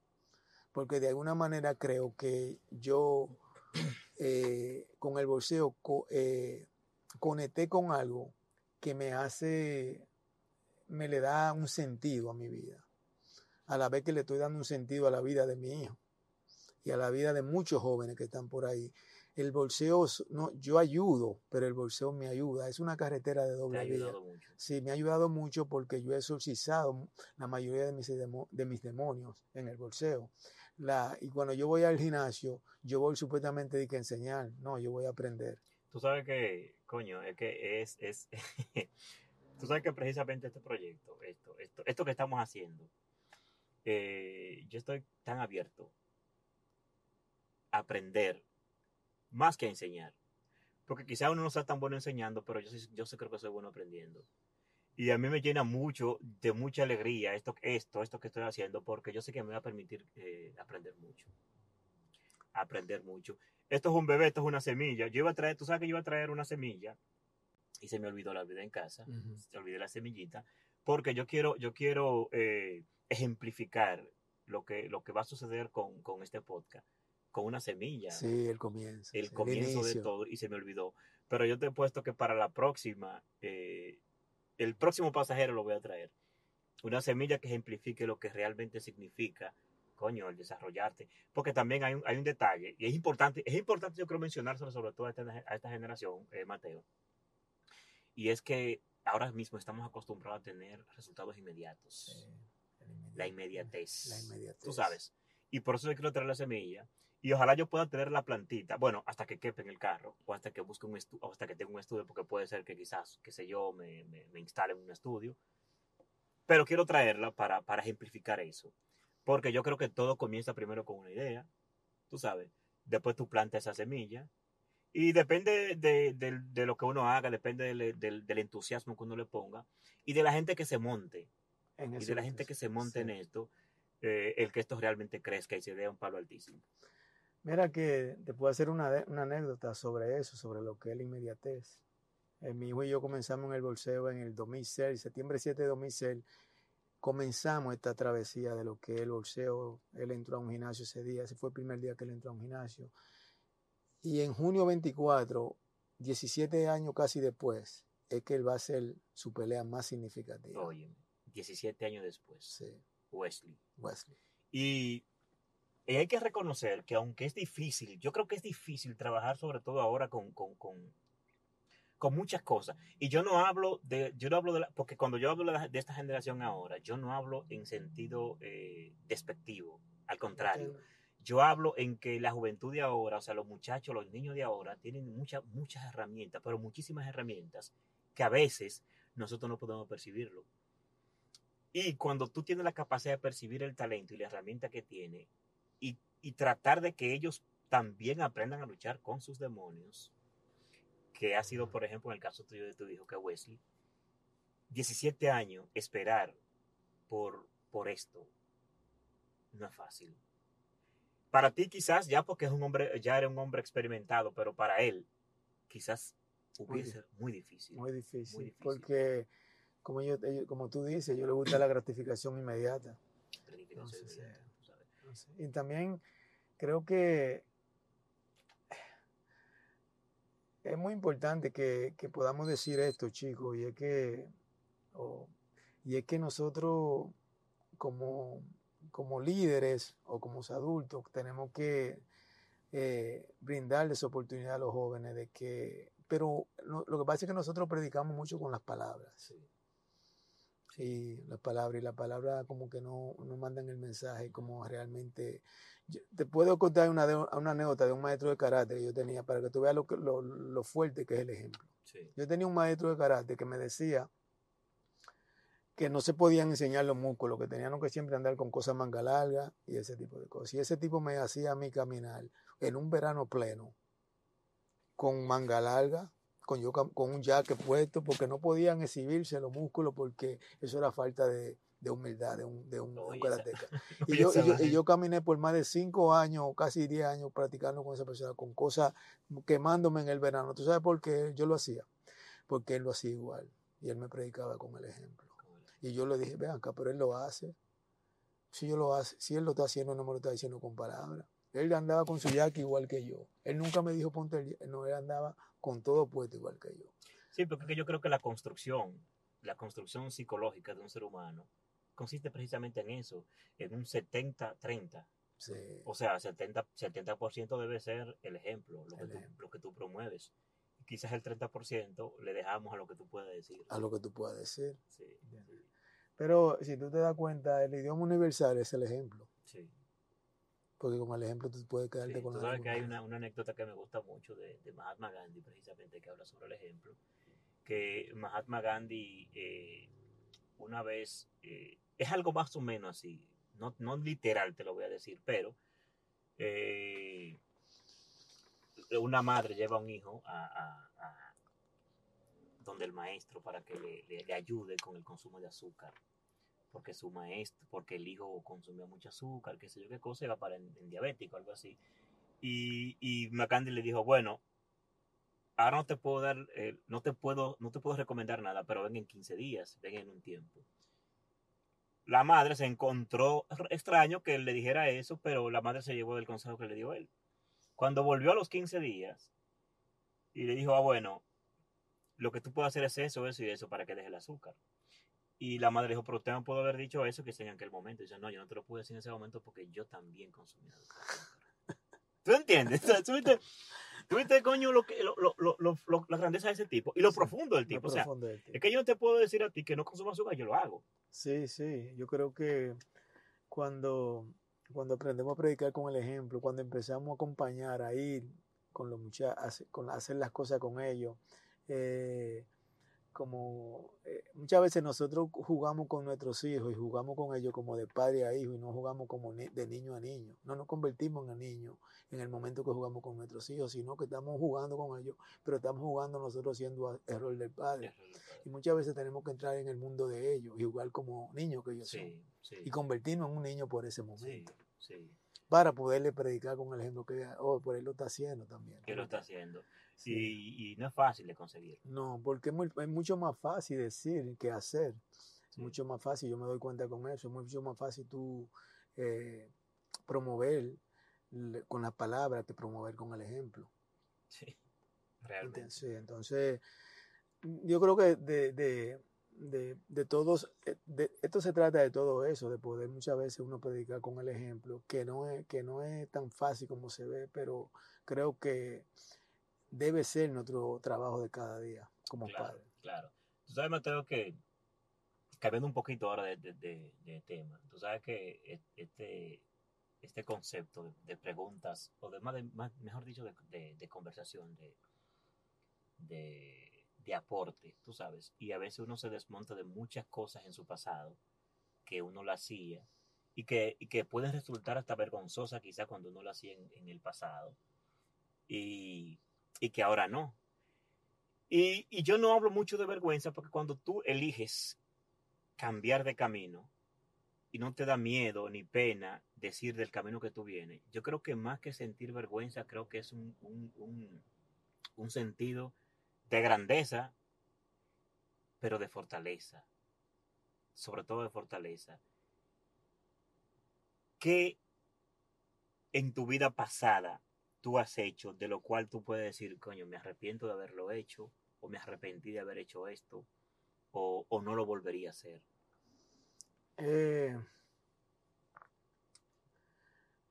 Porque de alguna manera creo que yo eh, con el bolseo eh, conecté con algo que me hace, me le da un sentido a mi vida, a la vez que le estoy dando un sentido a la vida de mi hijo y a la vida de muchos jóvenes que están por ahí. El bolseo, no, yo ayudo, pero el bolseo me ayuda. Es una carretera de doble vida. Mucho. Sí, me ha ayudado mucho porque yo he exorcizado la mayoría de mis, de mis demonios en el bolseo. La, y cuando yo voy al gimnasio, yo voy supuestamente de que enseñar. No, yo voy a aprender. Tú sabes que, coño, es que es, es tú sabes que precisamente este proyecto, esto, esto, esto que estamos haciendo, eh, yo estoy tan abierto a aprender más que a enseñar. Porque quizá uno no sea tan bueno enseñando, pero yo sí, yo sí creo que soy bueno aprendiendo. Y a mí me llena mucho, de mucha alegría esto, esto, esto que estoy haciendo, porque yo sé que me va a permitir eh, aprender mucho. Aprender mucho esto es un bebé, esto es una semilla. Yo iba a traer, tú sabes que yo iba a traer una semilla y se me olvidó, la olvidé en casa, uh -huh. se olvidé la semillita, porque yo quiero, yo quiero eh, ejemplificar lo que, lo que va a suceder con, con, este podcast, con una semilla. Sí, el comienzo. El comienzo el de todo y se me olvidó. Pero yo te he puesto que para la próxima, eh, el próximo pasajero lo voy a traer. Una semilla que ejemplifique lo que realmente significa coño, el desarrollarte. Porque también hay un, hay un detalle, y es importante, es importante yo creo mencionárselo sobre todo a esta, a esta generación, eh, Mateo. Y es que ahora mismo estamos acostumbrados a tener resultados inmediatos. Sí, la, inmediatez. la inmediatez. Tú sabes. Y por eso yo quiero traer la semilla. Y ojalá yo pueda tener la plantita, bueno, hasta que quepe en el carro, o hasta que busque un estudio, hasta que tenga un estudio, porque puede ser que quizás, qué sé yo, me, me, me instale en un estudio. Pero quiero traerla para, para ejemplificar eso. Porque yo creo que todo comienza primero con una idea, tú sabes. Después tú plantas esa semilla Y depende de, de- de lo que uno haga, depende del, del- entusiasmo que uno le ponga y de la gente que se monte. En Y de la gente que se monte sí. en esto, eh, el que esto realmente crezca y se dé un palo altísimo. Mira que te puedo hacer una, una anécdota sobre eso, sobre lo que es la inmediatez. Eh, mi hijo y yo comenzamos en el bolseo en el 2006, septiembre 7 de 2006. Comenzamos esta travesía de lo que es el bolseo. Él entró a un gimnasio ese día, ese fue el primer día que él entró a un gimnasio. Y en junio 24, 17 años casi después, es que él va a hacer su pelea más significativa. Oye, 17 años después, Sí, Wesley. Wesley. Y, y hay que reconocer que aunque es difícil, yo creo que es difícil trabajar sobre todo ahora con, con, con, con muchas cosas. Y yo no hablo de, yo no hablo de la, porque cuando yo hablo de, esta generación ahora, yo no hablo en sentido eh, despectivo, al contrario. Yo hablo en que la juventud de ahora, o sea, los muchachos, los niños de ahora, tienen muchas, muchas herramientas, pero muchísimas herramientas que a veces nosotros no podemos percibirlo. Y cuando tú tienes la capacidad de percibir el talento y la herramienta que tiene y, y tratar de que ellos también aprendan a luchar con sus demonios, que ha sido, por ejemplo, en el caso tuyo de tu hijo, que Wesley, 17 años esperar por, por esto no es fácil. Para ti quizás ya porque es un hombre, ya era un hombre experimentado, pero para él quizás hubiese muy difícil. Muy difícil, Muy difícil. porque como, yo, como tú dices, yo le gusta la gratificación inmediata. Entonces, inmediata, ¿sabes? Y también creo que es muy importante que, que podamos decir esto, chicos, y es que, y es que nosotros como, como líderes o como adultos tenemos que eh, brindarles oportunidad a los jóvenes de que, pero lo, que pasa es que nosotros predicamos mucho con las palabras. Sí, las palabras y la palabra como que no, no mandan el mensaje como realmente... Yo te puedo contar una, de- una anécdota de un maestro de karate que yo tenía para que tú veas lo, que- lo, lo fuerte que es el ejemplo. Sí. Yo tenía un maestro de karate que me decía que no se podían enseñar los músculos, que tenían que siempre andar con cosas manga largas y ese tipo de cosas. Y ese tipo me hacía a mí caminar en un verano pleno, con manga larga, con, yo, con un jaque puesto, porque no podían exhibirse los músculos porque eso era falta de, de humildad de un, de un, karateca. Y yo, y, yo, y vaina. yo caminé por más de cinco años, casi diez años practicando con esa persona, con cosas quemándome en el verano. ¿Tú sabes por qué yo lo hacía? Porque él lo hacía igual y él me predicaba con el ejemplo. Y yo le dije, vean acá, pero él lo hace. Si yo lo hace, si él lo está haciendo, no me lo está diciendo con palabras. Él andaba con su jaque igual que yo. Él nunca me dijo ponte el jaque. No, él andaba con todo puesto igual que yo. Sí, porque yo creo que la construcción, la construcción psicológica de un ser humano, consiste precisamente en eso, en un 70-30. Sí. O sea, 70%, 70 debe ser el ejemplo, lo que, tú, ejemplo. lo que tú promueves. Quizás el 30% le dejamos a lo que tú puedas decir. A lo que tú puedas decir. Sí, sí, Pero si tú te das cuenta, el idioma universal es el ejemplo. sí. Porque con el ejemplo tú puedes quedarte Sí, con tú la sabes que hay una, una anécdota que me gusta mucho de, de Mahatma Gandhi, precisamente, que habla sobre el ejemplo. Que Mahatma Gandhi, eh, una vez, eh, es algo más o menos así, no, no literal te lo voy a decir, pero eh, una madre lleva a un hijo a, a- a donde el maestro para que le, le- le ayude con el consumo de azúcar porque su maestro, porque el hijo consumía mucho azúcar, qué sé yo qué cosa, iba para en, diabético, algo así. Y, y le dijo, bueno, ahora no te puedo dar, eh, no te puedo, no te puedo recomendar nada, pero ven en 15 días, ven en un tiempo. La madre se encontró extraño que él le dijera eso, pero la madre se llevó del consejo que le dio él. Cuando volvió a los 15 días y le dijo, ah, bueno, lo que tú puedes hacer es eso, eso y eso para que deje el azúcar. Y la madre dijo, pero usted no pudo haber dicho eso que sea en aquel momento. Y dice, no, yo no te lo pude decir en ese momento porque yo también consumía. ¿Tú entiendes? ¿Tú viste, tú viste, coño, lo que, lo, lo, lo, la grandeza de ese tipo y lo Sí, profundo del tipo? O sea, profundo del tipo. es que yo no te puedo decir a ti que no consumas azúcar, yo lo hago. Sí, sí, yo creo que cuando, cuando aprendemos a predicar con el ejemplo, cuando empezamos a acompañar, a ir con los muchachos, con hacer las cosas con ellos, eh, como eh, muchas veces nosotros jugamos con nuestros hijos y jugamos con ellos como de padre a hijo y no jugamos como de niño a niño. No nos convertimos en niños en el momento que jugamos con nuestros hijos, sino que estamos jugando con ellos, pero estamos jugando nosotros siendo error del padre. Y muchas veces tenemos que entrar en el mundo de ellos y jugar como niños que ellos son. Y convertirnos en un niño por ese momento. Para poderle predicar con el ejemplo que oh, por él lo está haciendo también. Que lo está haciendo. Y, no es fácil de conseguir. No, porque es, mucho más fácil decir que hacer. Es mucho más fácil, yo me doy cuenta con eso, es mucho más fácil tú eh, promover con las palabras que promover con el ejemplo. Sí, realmente. Entonces, yo creo que de, de, todos, eh, esto se trata de todo eso, de poder muchas veces uno predicar con el ejemplo, que no es, que no es tan fácil como se ve, pero creo que debe ser nuestro trabajo de cada día como padre. Claro. Tú sabes, Mateo, que cambiando un poquito ahora de, tema, tú sabes que e, este, este concepto de, preguntas, o de, más, mejor dicho, de, conversación, de, aporte, tú sabes, y a veces uno se desmonta de muchas cosas en su pasado que uno la hacía y que, que pueden resultar hasta vergonzosa quizás cuando uno la hacía en, en el pasado. Y y que ahora no. Y, yo no hablo mucho de vergüenza porque cuando tú eliges cambiar de camino y no te da miedo ni pena decir del camino que tú vienes, yo creo que más que sentir vergüenza, creo que es un, un sentido de grandeza, pero de fortaleza, sobre todo de fortaleza. ¿Qué en tu vida pasada tú has hecho, de lo cual tú puedes decir, coño, me arrepiento de haberlo hecho, o me arrepentí de haber hecho esto, o, no lo volvería a hacer? Eh,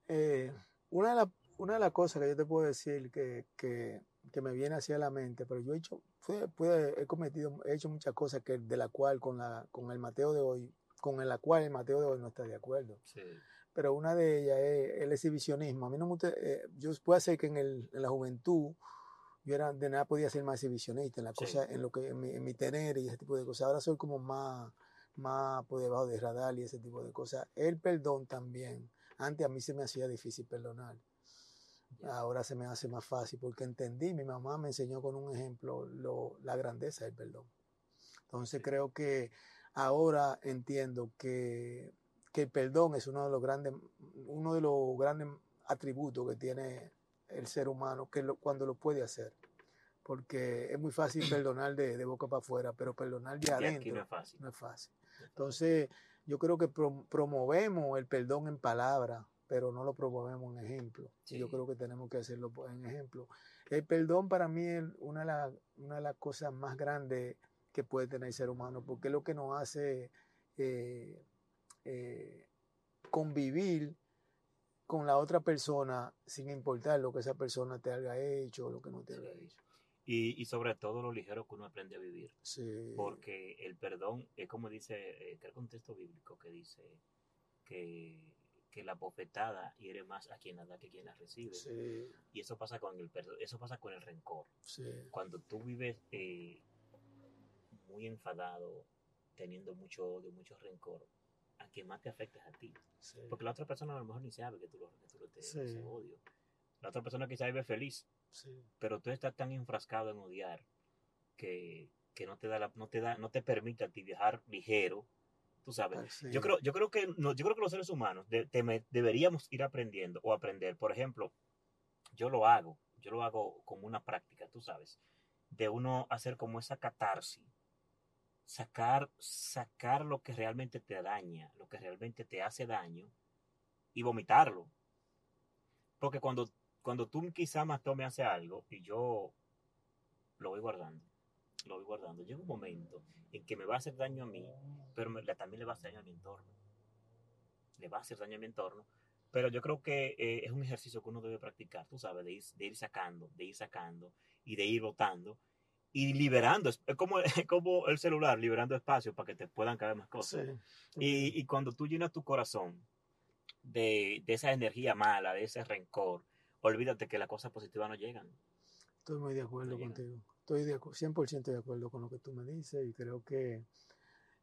eh, una, de una de las cosas que yo te puedo decir que, me viene hacia la mente, pero yo he hecho, he cometido, he hecho muchas cosas que de la cual con, la, con el Mateo de hoy, con la cual el Mateo de hoy no está de acuerdo. Sí pero una de ellas es el exhibicionismo. A mí no me gusta, eh, yo puedo ser que en, el, en, la juventud yo era, de nada podía ser más exhibicionista en la cosa, en lo que, en mi, tener y ese tipo de cosas. Ahora soy como más, más por debajo de radar y ese tipo de cosas. El perdón también. Antes a mí se me hacía difícil perdonar. Ahora se me hace más fácil porque entendí, mi mamá me enseñó con un ejemplo lo, la grandeza del perdón. Entonces creo que ahora entiendo que que el perdón es uno de los grandes, uno de los grandes atributos que tiene el ser humano, que cuando lo puede hacer. Porque es muy fácil perdonar de, boca para afuera, pero perdonar de adentro no es fácil. Entonces, yo creo que promovemos el perdón en palabras, pero no lo promovemos en ejemplo. Yo creo que tenemos que hacerlo en ejemplo. El perdón para mí es una de, las, una de las cosas más grandes que puede tener el ser humano, porque es lo que nos hace eh, eh, convivir con la otra persona sin importar lo que esa persona te haya hecho o lo que no te haya hecho. Y, sobre todo lo ligero que uno aprende a vivir. Porque el perdón es como dice, eh, creo que un texto bíblico que dice que, la bofetada hiere más a quien la da que quien la recibe. Y eso pasa con el perdón, eso pasa con el rencor. Cuando tú vives eh, muy enfadado, teniendo mucho odio, mucho rencor, a quien más te afecta a ti. Porque la otra persona a lo mejor ni sabe que tú lo, que tú lo te, odio. La otra persona quizás vive feliz, pero tú estás tan enfrascado en odiar que, no te da no te da no te permite a ti viajar ligero tú sabes. Yo creo yo creo que no, yo creo que los seres humanos deberíamos ir aprendiendo o aprender. Por ejemplo yo lo hago yo lo hago como una práctica tú sabes de uno hacer como esa catarsis sacar, sacar lo que realmente te daña, lo que realmente te hace daño y vomitarlo. Porque cuando, cuando tú quizá más me hace algo y yo lo voy guardando, lo voy guardando, llega un momento en que me va a hacer daño a mí, pero también le va a hacer daño a mi entorno. Le va a hacer daño a mi entorno. Pero yo creo que eh, es un ejercicio que uno debe practicar, tú sabes, de ir, de ir sacando, de ir sacando y de ir votando y liberando, es como, como el celular, liberando espacio para que te puedan caer más cosas. Y, y, cuando tú llenas tu corazón de, de, esa energía mala, de ese rencor, olvídate que las cosas positivas no llegan. Estoy muy de acuerdo contigo. estoy de, acu- 100% de acuerdo con lo que tú me dices y creo que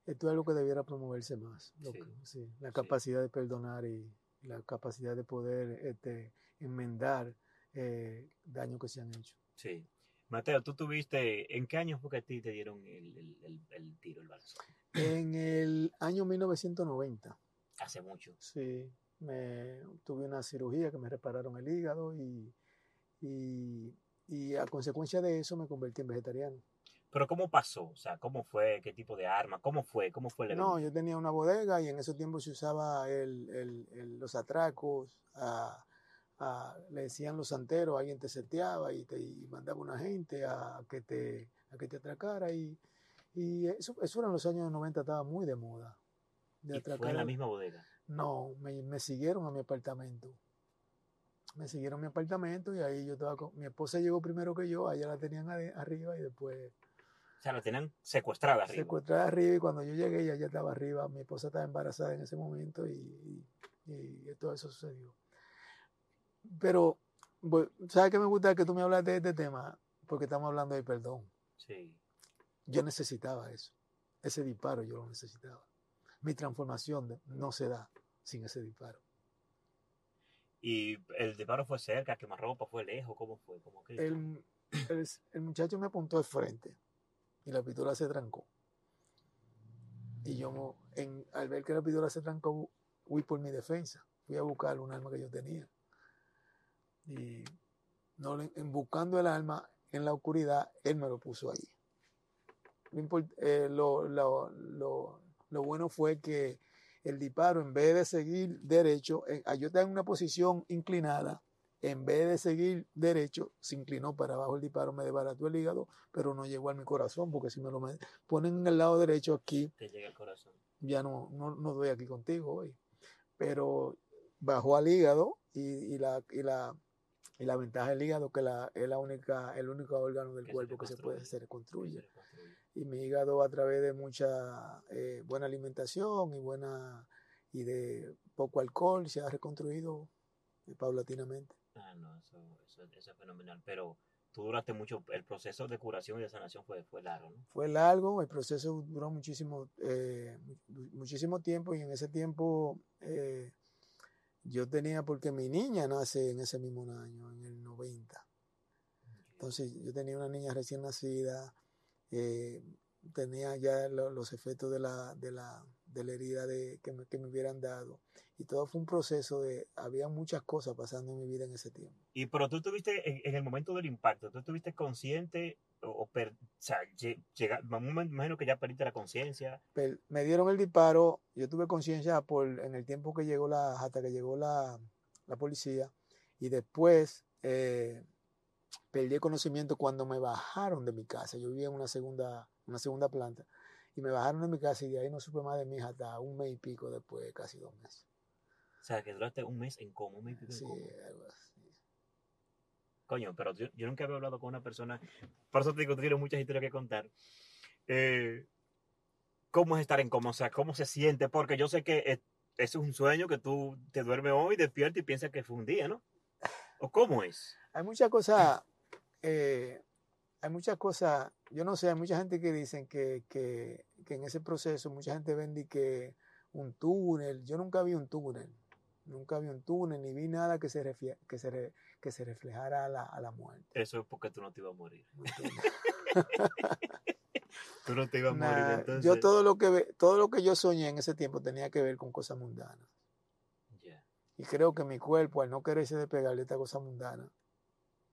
esto es algo que debiera promoverse más. lo Sí. que- sí, la capacidad de perdonar y la capacidad de poder este, enmendar eh, daños que se han hecho. Sí. Mateo, tú tuviste, ¿en qué año fue que a ti te dieron el, el- el- el tiro, el balazo? En el año 1990, Hace mucho. sí, me, tuve una cirugía que me repararon el hígado y, y, y a consecuencia de eso me convertí en vegetariano. Pero ¿cómo pasó? O sea, ¿cómo fue? ¿Qué tipo de arma? ¿Cómo fue? ¿Cómo fue el evento? No, yo tenía una bodega y en esos tiempos se usaba el, el- el- los atracos, a- a- le decían los santeros, alguien te seteaba y te y mandaba una gente a que te, a que te atracara y, y eso, eso eran los años 90, estaba muy de moda. De ¿Y fue en la misma bodega? No, me, me siguieron a mi apartamento. Me siguieron a mi apartamento y ahí yo estaba con... Mi esposa llegó primero que yo, allá la tenían arriba y después O sea, la tenían secuestrada arriba. secuestrada arriba y cuando yo llegué ella ya estaba arriba. Mi esposa estaba embarazada en ese momento y, y- y todo eso sucedió. Pero, bu- ¿sabes qué me gusta que tú me hablas de este tema? Porque estamos hablando de perdón. Sí. Yo necesitaba eso. Ese disparo yo lo necesitaba. Mi transformación no se da sin ese disparo. ¿Y el disparo fue cerca, quemarropa, fue lejos? ¿Cómo fue? ¿Cómo que? El, el- el muchacho me apuntó de frente y la pistola se trancó. Y yo, en- al ver que la pistola se trancó, fui por mi defensa. Fui a buscar un arma que yo tenía. Y no, en buscando el arma en la oscuridad, él me lo puso ahí. Lo, import- eh, lo- lo- lo- lo bueno fue que el disparo, en vez de seguir derecho, yo estaba en una posición inclinada, en vez de seguir derecho, se inclinó para abajo el disparo, me desbarató el hígado, pero no llegó a mi corazón, porque si me lo ponen en el lado derecho aquí, Te llega el corazón. ya no, no, no doy aquí contigo hoy. Pero bajó al hígado y, y la, y, la, y la ventaja del hígado que la, es la única, el único órgano del Que se cuerpo que se puede se reconstruye. Se reconstruye. Y mi hígado a través de mucha eh, buena alimentación y buena y de poco alcohol se ha reconstruido eh, paulatinamente. Ah, no, eso, eso, eso es fenomenal. Pero tú duraste mucho, el proceso de curación y de sanación fue, fue largo, ¿no? Fue largo, el proceso duró muchísimo, eh, mu- muchísimo tiempo y en ese tiempo eh, yo tenía, porque mi niña nace en ese mismo año, en el 90. Entonces yo tenía una niña recién nacida, eh, tenía ya lo- los efectos de la, de la, de la herida de, que, me, que me hubieran dado. Y todo fue un proceso de, había muchas cosas pasando en mi vida en ese tiempo. Y pero tú estuviste en, en el momento del impacto, tú estuviste consciente o, o per- o sea, lle- llega, me imagino que ya perdiste la conciencia. Me dieron el disparo, yo tuve conciencia por en el tiempo que llegó la, hasta que llegó la, la policía, y después eh, perdí el conocimiento cuando me bajaron de mi casa. Yo vivía en una segunda, una segunda planta, y me bajaron de mi casa y de ahí no supe más de mi hija hasta un mes y pico después, casi dos meses. O sea, que duraste un mes en coma, un mes y pico en Sí, coma. algo así. Coño, pero yo, yo nunca había hablado con una persona, por eso te digo, tú tienes muchas historias que contar. Eh, ¿Cómo es estar en coma? O sea, ¿cómo se siente? Porque yo sé que es, es un sueño que tú te duermes hoy, despiertas y piensas que fue un día, ¿no? ¿O cómo es? Hay muchas cosas, eh, hay muchas cosas, yo no sé, hay mucha gente que dicen que, que, que en ese proceso, mucha gente vende que un túnel, yo nunca vi un túnel, nunca vi un túnel, ni vi nada que se, refie- que se, re- que se reflejara a la, a la muerte. Eso es porque tú no te ibas a morir. Tú no te ibas a morir, entonces. Yo todo lo, que, todo lo que yo soñé en ese tiempo tenía que ver con cosas mundanas. Y creo que mi cuerpo, al no quererse despegar de esta cosa mundana,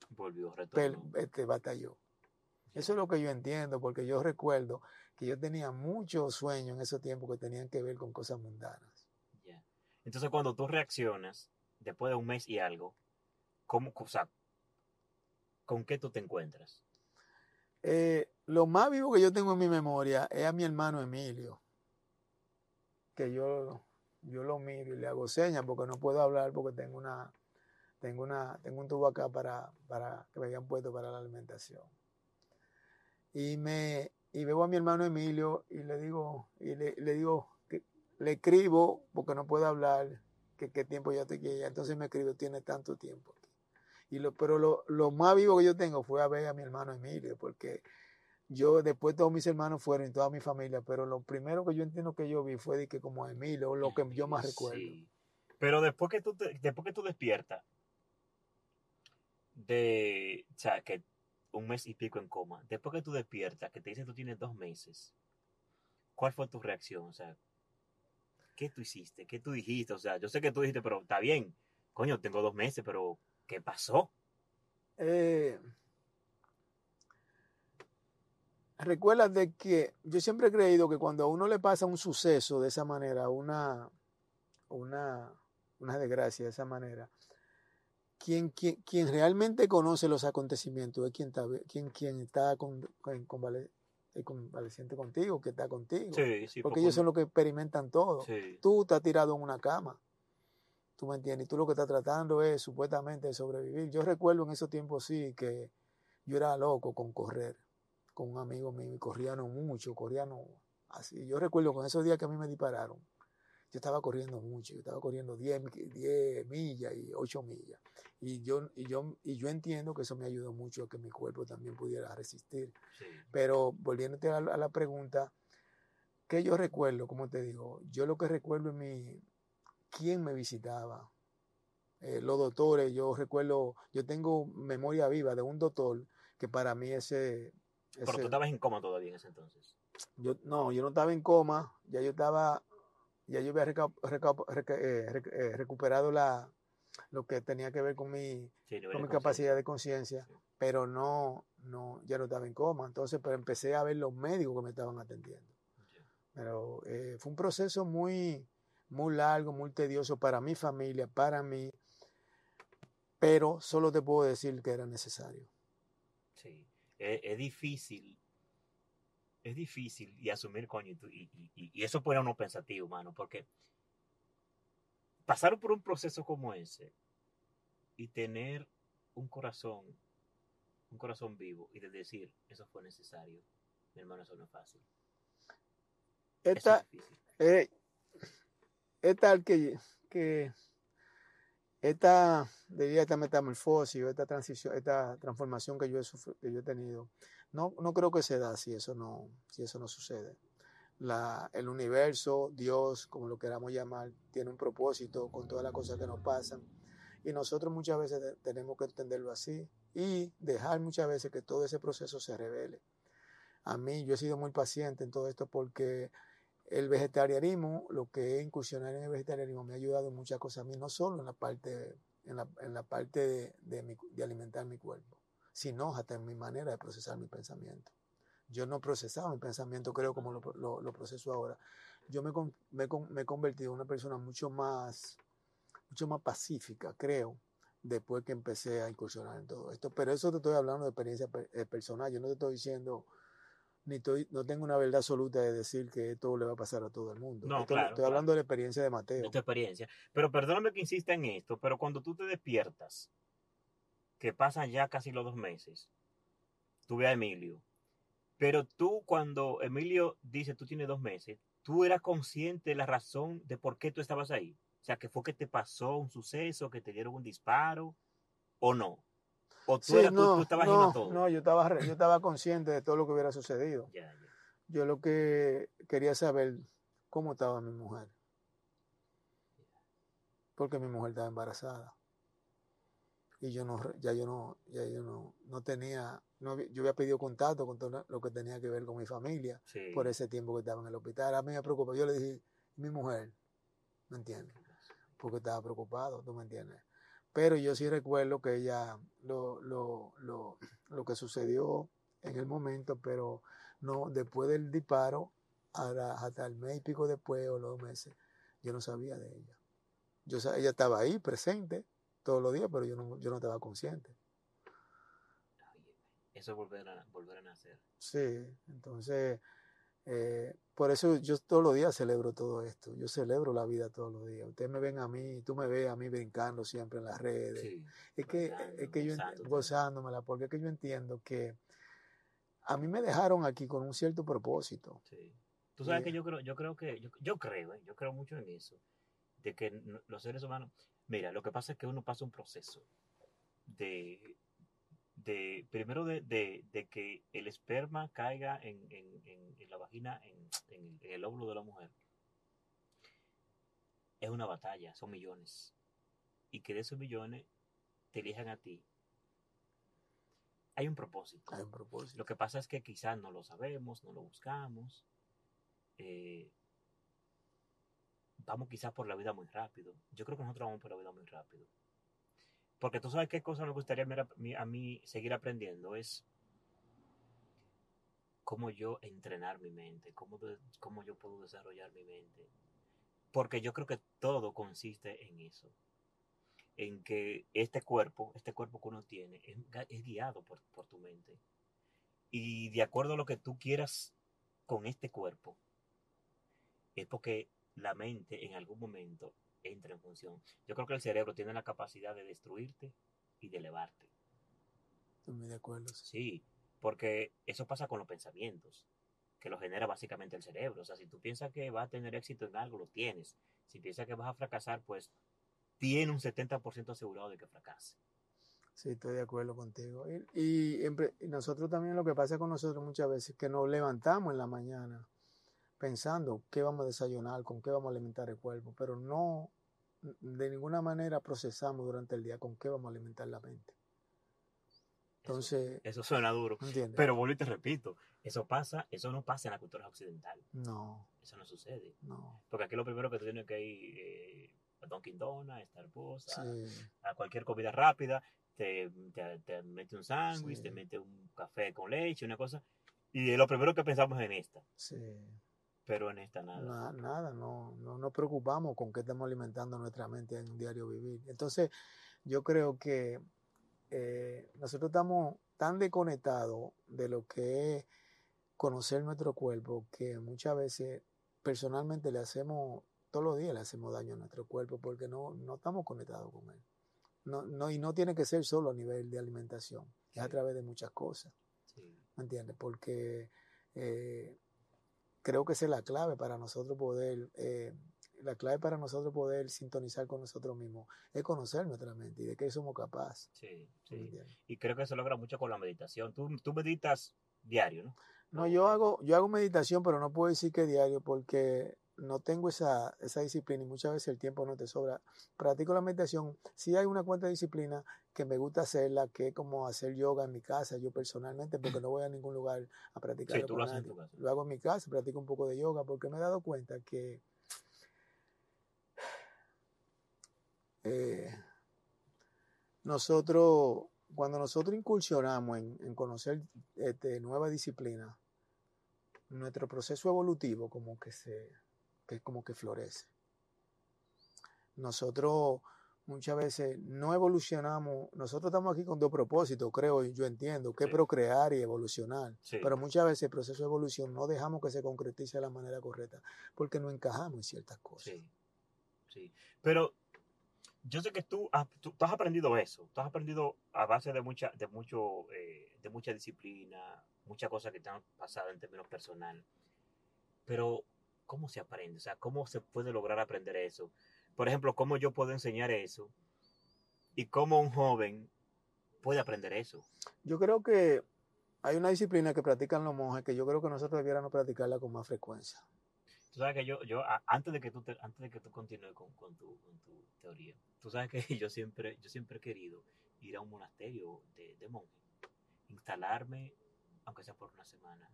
volvió, retornó. este, batalló. Eso es lo que yo entiendo, porque yo recuerdo que yo tenía muchos sueños en esos tiempos que tenían que ver con cosas mundanas. Entonces, cuando tú reaccionas, después de un mes y algo, ¿cómo, o sea, ¿con qué tú te encuentras? Eh, lo más vivo que yo tengo en mi memoria es a mi hermano Emilio, que yo, yo lo miro y le hago señas porque no puedo hablar porque tengo una, tengo una, tengo un tubo acá para, para que me habían puesto para la alimentación. Y me, y veo a mi hermano Emilio y le digo, y le, le digo, que, le escribo porque no puedo hablar, que qué tiempo ya te queda. Entonces me escribe, tiene tanto tiempo aquí. Y lo, pero lo, lo más vivo que yo tengo fue a ver a mi hermano Emilio, porque yo después todos mis hermanos fueron y toda mi familia, pero lo primero que yo entiendo que yo vi fue de que como a Emilio, lo que yo más recuerdo. Sí. Pero después que tú, te- después que tú despiertas, de, o sea, que un mes y pico en coma, después que tú despiertas, que te dicen tú tienes dos meses, ¿cuál fue tu reacción? O sea, ¿qué tú hiciste? ¿Qué tú dijiste? O sea, yo sé que tú dijiste, pero está bien, coño, tengo dos meses, pero ¿qué pasó? Eh, recuerda de que yo siempre he creído que cuando a uno le pasa un suceso de esa manera, una, una, una desgracia de esa manera, quien, quien, quien realmente conoce los acontecimientos es quien está, quien, quien está con, con- convale- eh, convaleciente contigo, que está contigo. Sí, sí. porque ellos son los que experimentan todo. Sí, Tú estás tirado en una cama. ¿Tú me entiendes? Y tú lo que estás tratando es supuestamente de sobrevivir. Yo recuerdo en esos tiempos sí que yo era loco con correr con un amigo mío y corríamos mucho, corríamos así. Yo recuerdo con esos días que a mí me dispararon, yo estaba corriendo mucho, yo estaba corriendo 10, mi- 10 millas y 8 millas. Y yo, y, yo, y yo entiendo que eso me ayudó mucho a que mi cuerpo también pudiera resistir. sí. Pero volviéndote a la, a la pregunta, ¿qué yo recuerdo? Como te digo, yo lo que recuerdo es mi, quién me visitaba. Eh, los doctores, yo recuerdo, yo tengo memoria viva de un doctor que para mí ese... Pero ese- tú estabas en coma todavía en ese entonces. yo, no, yo no estaba en coma, ya yo estaba, ya yo había reca- reca- reca- eh, eh, recuperado la, lo que tenía que ver con mi, Sí, con mi capacidad de conciencia. Sí. pero no, no, ya no estaba en coma. Entonces, pero empecé a ver los médicos que me estaban atendiendo. Pero eh, fue un proceso muy, muy largo, muy tedioso para mi familia, para mí, pero solo te puedo decir que era necesario. Sí, es, es difícil. Es difícil y asumir, coño, y, tú- y, y- y eso pone a uno pensativo, mano, porque pasar por un proceso como ese y tener un corazón, un corazón vivo y de decir, eso fue necesario, mi hermano, eso no es fácil. Esta, es eh, es tal que, que esta, debido a esta metamorfosis, o esta transición, esta transformación que yo he, que yo he tenido, no, no creo que se da si eso no, si eso no sucede. La, el universo, Dios, como lo queramos llamar, tiene un propósito con todas las cosas que nos pasan. Y nosotros muchas veces te- tenemos que entenderlo así y dejar muchas veces que todo ese proceso se revele. A mí, yo he sido muy paciente en todo esto porque el vegetarianismo, lo que es incursionar en el vegetarianismo, me ha ayudado en muchas cosas a mí, no solo en la parte, en la, en la parte de, de de alimentar mi cuerpo, sino hasta en mi manera de procesar mi pensamiento. Yo no procesaba mi pensamiento, creo, como lo, lo- lo proceso ahora. Yo me, me, me he convertido en una persona mucho más, mucho más pacífica, creo, después que empecé a incursionar en todo esto. Pero eso te estoy hablando de experiencia pe- eh, personal. Yo no te estoy diciendo, ni estoy, no tengo una verdad absoluta de decir que esto le va a pasar a todo el mundo. No, Esto- claro, estoy claro. hablando de la experiencia de Mateo. de tu experiencia. Pero perdóname que insista en esto, pero cuando tú te despiertas, que pasan ya casi los dos meses, tú ves a Emilio, pero tú cuando Emilio dice tú tienes dos meses, tú eras consciente de la razón de por qué tú estabas ahí. O sea, que fue que te pasó un suceso, que te dieron un disparo, o no. O tú, Sí, eras- tú- no, tú estabas no, todo. no, yo estaba, yo estaba consciente de todo lo que hubiera sucedido. Yo lo que quería saber cómo estaba mi mujer. Porque mi mujer estaba embarazada. Y yo no, ya yo no, ya yo no, no tenía, no yo había pedido contacto con todo lo que tenía que ver con mi familia Sí. por ese tiempo que estaba en el hospital. A mí me preocupa. Yo le dije, mi mujer, ¿me entiendes? Porque estaba preocupado, ¿tú me entiendes? Pero yo sí recuerdo que ella, lo, lo, lo, lo que sucedió en el momento, pero no, después del disparo, hasta, el mes y pico después o los dos meses, yo no sabía de ella. Yo, ella estaba ahí presente todos los días, pero yo no, yo no estaba consciente. Eso es volver a, volver a nacer. Sí, entonces, eh, por eso yo todos los días celebro todo esto. Yo celebro la vida todos los días. Ustedes me ven a mí, tú me ves a mí brincando siempre en las redes. Sí. Es que, es que yo gozándomela, porque es que yo entiendo que a mí me dejaron aquí con un cierto propósito. Sí. Tú sabes que yo creo, yo creo que, yo, yo creo, ¿eh? yo creo mucho en eso, de que los seres humanos, mira, lo que pasa es que uno pasa un proceso de, de primero de, de, de que el esperma caiga en, en, en, en la vagina, en, en, el óvulo de la mujer, es una batalla, son millones. Y que de esos millones te elijan a ti. Hay un propósito. Hay un propósito. Lo que pasa es que quizás no lo sabemos, no lo buscamos. Eh, vamos quizás por la vida muy rápido. Yo creo que nosotros vamos por la vida muy rápido. Porque tú sabes qué cosa me gustaría a mí, seguir aprendiendo es cómo yo entrenar mi mente, cómo, cómo yo puedo desarrollar mi mente. Porque yo creo que todo consiste en eso. En que este cuerpo, este cuerpo que uno tiene, es, es guiado por, por tu mente. Y de acuerdo a lo que tú quieras con este cuerpo, es porque la mente en algún momento entra en función. Yo creo que el cerebro tiene la capacidad de destruirte y de elevarte. Estoy de acuerdo. Sí, porque eso pasa con los pensamientos, que lo genera básicamente el cerebro. O sea, si tú piensas que vas a tener éxito en algo, lo tienes. Si piensas que vas a fracasar, pues tiene un 70% asegurado de que fracase. Sí, estoy de acuerdo contigo. Y, y, y, nosotros también lo que pasa con nosotros muchas veces es que nos levantamos en la mañana pensando qué vamos a desayunar, con qué vamos a alimentar el cuerpo, pero no de ninguna manera procesamos durante el día con qué vamos a alimentar la mente. Entonces. Eso, eso suena duro. ¿entiendes? Pero vuelvo y te repito, eso pasa, eso no pasa en la cultura occidental. No. Eso no sucede. No. Porque aquí lo primero que tú tienes que ir eh, a Dunkin' Donuts, a Starbucks, sí. a, a, cualquier comida rápida, te, te, te mete un sándwich, sí. te mete un café con leche, una cosa. Y lo primero que pensamos es en esta. Sí. Pero en esta nada. Na, nada, no, no nos preocupamos con qué estamos alimentando nuestra mente en un diario vivir. Entonces, yo creo que eh, nosotros estamos tan desconectados de lo que es conocer nuestro cuerpo que muchas veces personalmente le hacemos, todos los días le hacemos daño a nuestro cuerpo porque no, no estamos conectados con él. No, no, y no tiene que ser solo a nivel de alimentación, sí. es a través de muchas cosas. Sí. ¿Me entiendes? Porque eh, creo que esa es la clave para nosotros poder, eh, la clave para nosotros poder sintonizar con nosotros mismos, es conocer nuestra mente y de qué somos capaces. Sí, sí. Y creo que se logra mucho con la meditación. Tú, tú meditas diario, ¿no? No, yo hago, yo hago meditación, pero no puedo decir que diario porque no tengo esa, esa disciplina y muchas veces el tiempo no te sobra. Practico la meditación. Sí hay una cuanta disciplina que me gusta hacerla, que es como hacer yoga en mi casa, yo personalmente, porque no voy a ningún lugar a practicar. Sí, tú lo, haces en tu casa. lo hago en mi casa, practico un poco de yoga, porque me he dado cuenta que eh, nosotros, cuando nosotros incursionamos en, en conocer este, nueva disciplina, nuestro proceso evolutivo como que se que como que florece. Nosotros muchas veces no evolucionamos, nosotros estamos aquí con dos propósitos, creo, y yo entiendo, que sí. procrear y evolucionar, sí. pero muchas veces el proceso de evolución no dejamos que se concretice de la manera correcta, porque no encajamos en ciertas cosas. Sí, sí, pero yo sé que tú has, tú, tú has aprendido eso, tú has aprendido a base de mucha, de mucho, eh, de mucha disciplina, muchas cosas que te han pasado en términos personal, pero ¿cómo se aprende? O sea, ¿cómo se puede lograr aprender eso? Por ejemplo, ¿cómo yo puedo enseñar eso? ¿Y cómo un joven puede aprender eso? Yo creo que hay una disciplina que practican los monjes que yo creo que nosotros debiéramos practicarla con más frecuencia. Tú sabes que yo, yo antes de que tú, te, antes de que tú continúes con, con, tu, con tu teoría, tú sabes que yo siempre, yo siempre he querido ir a un monasterio de, de monjes, instalarme, aunque sea por una semana.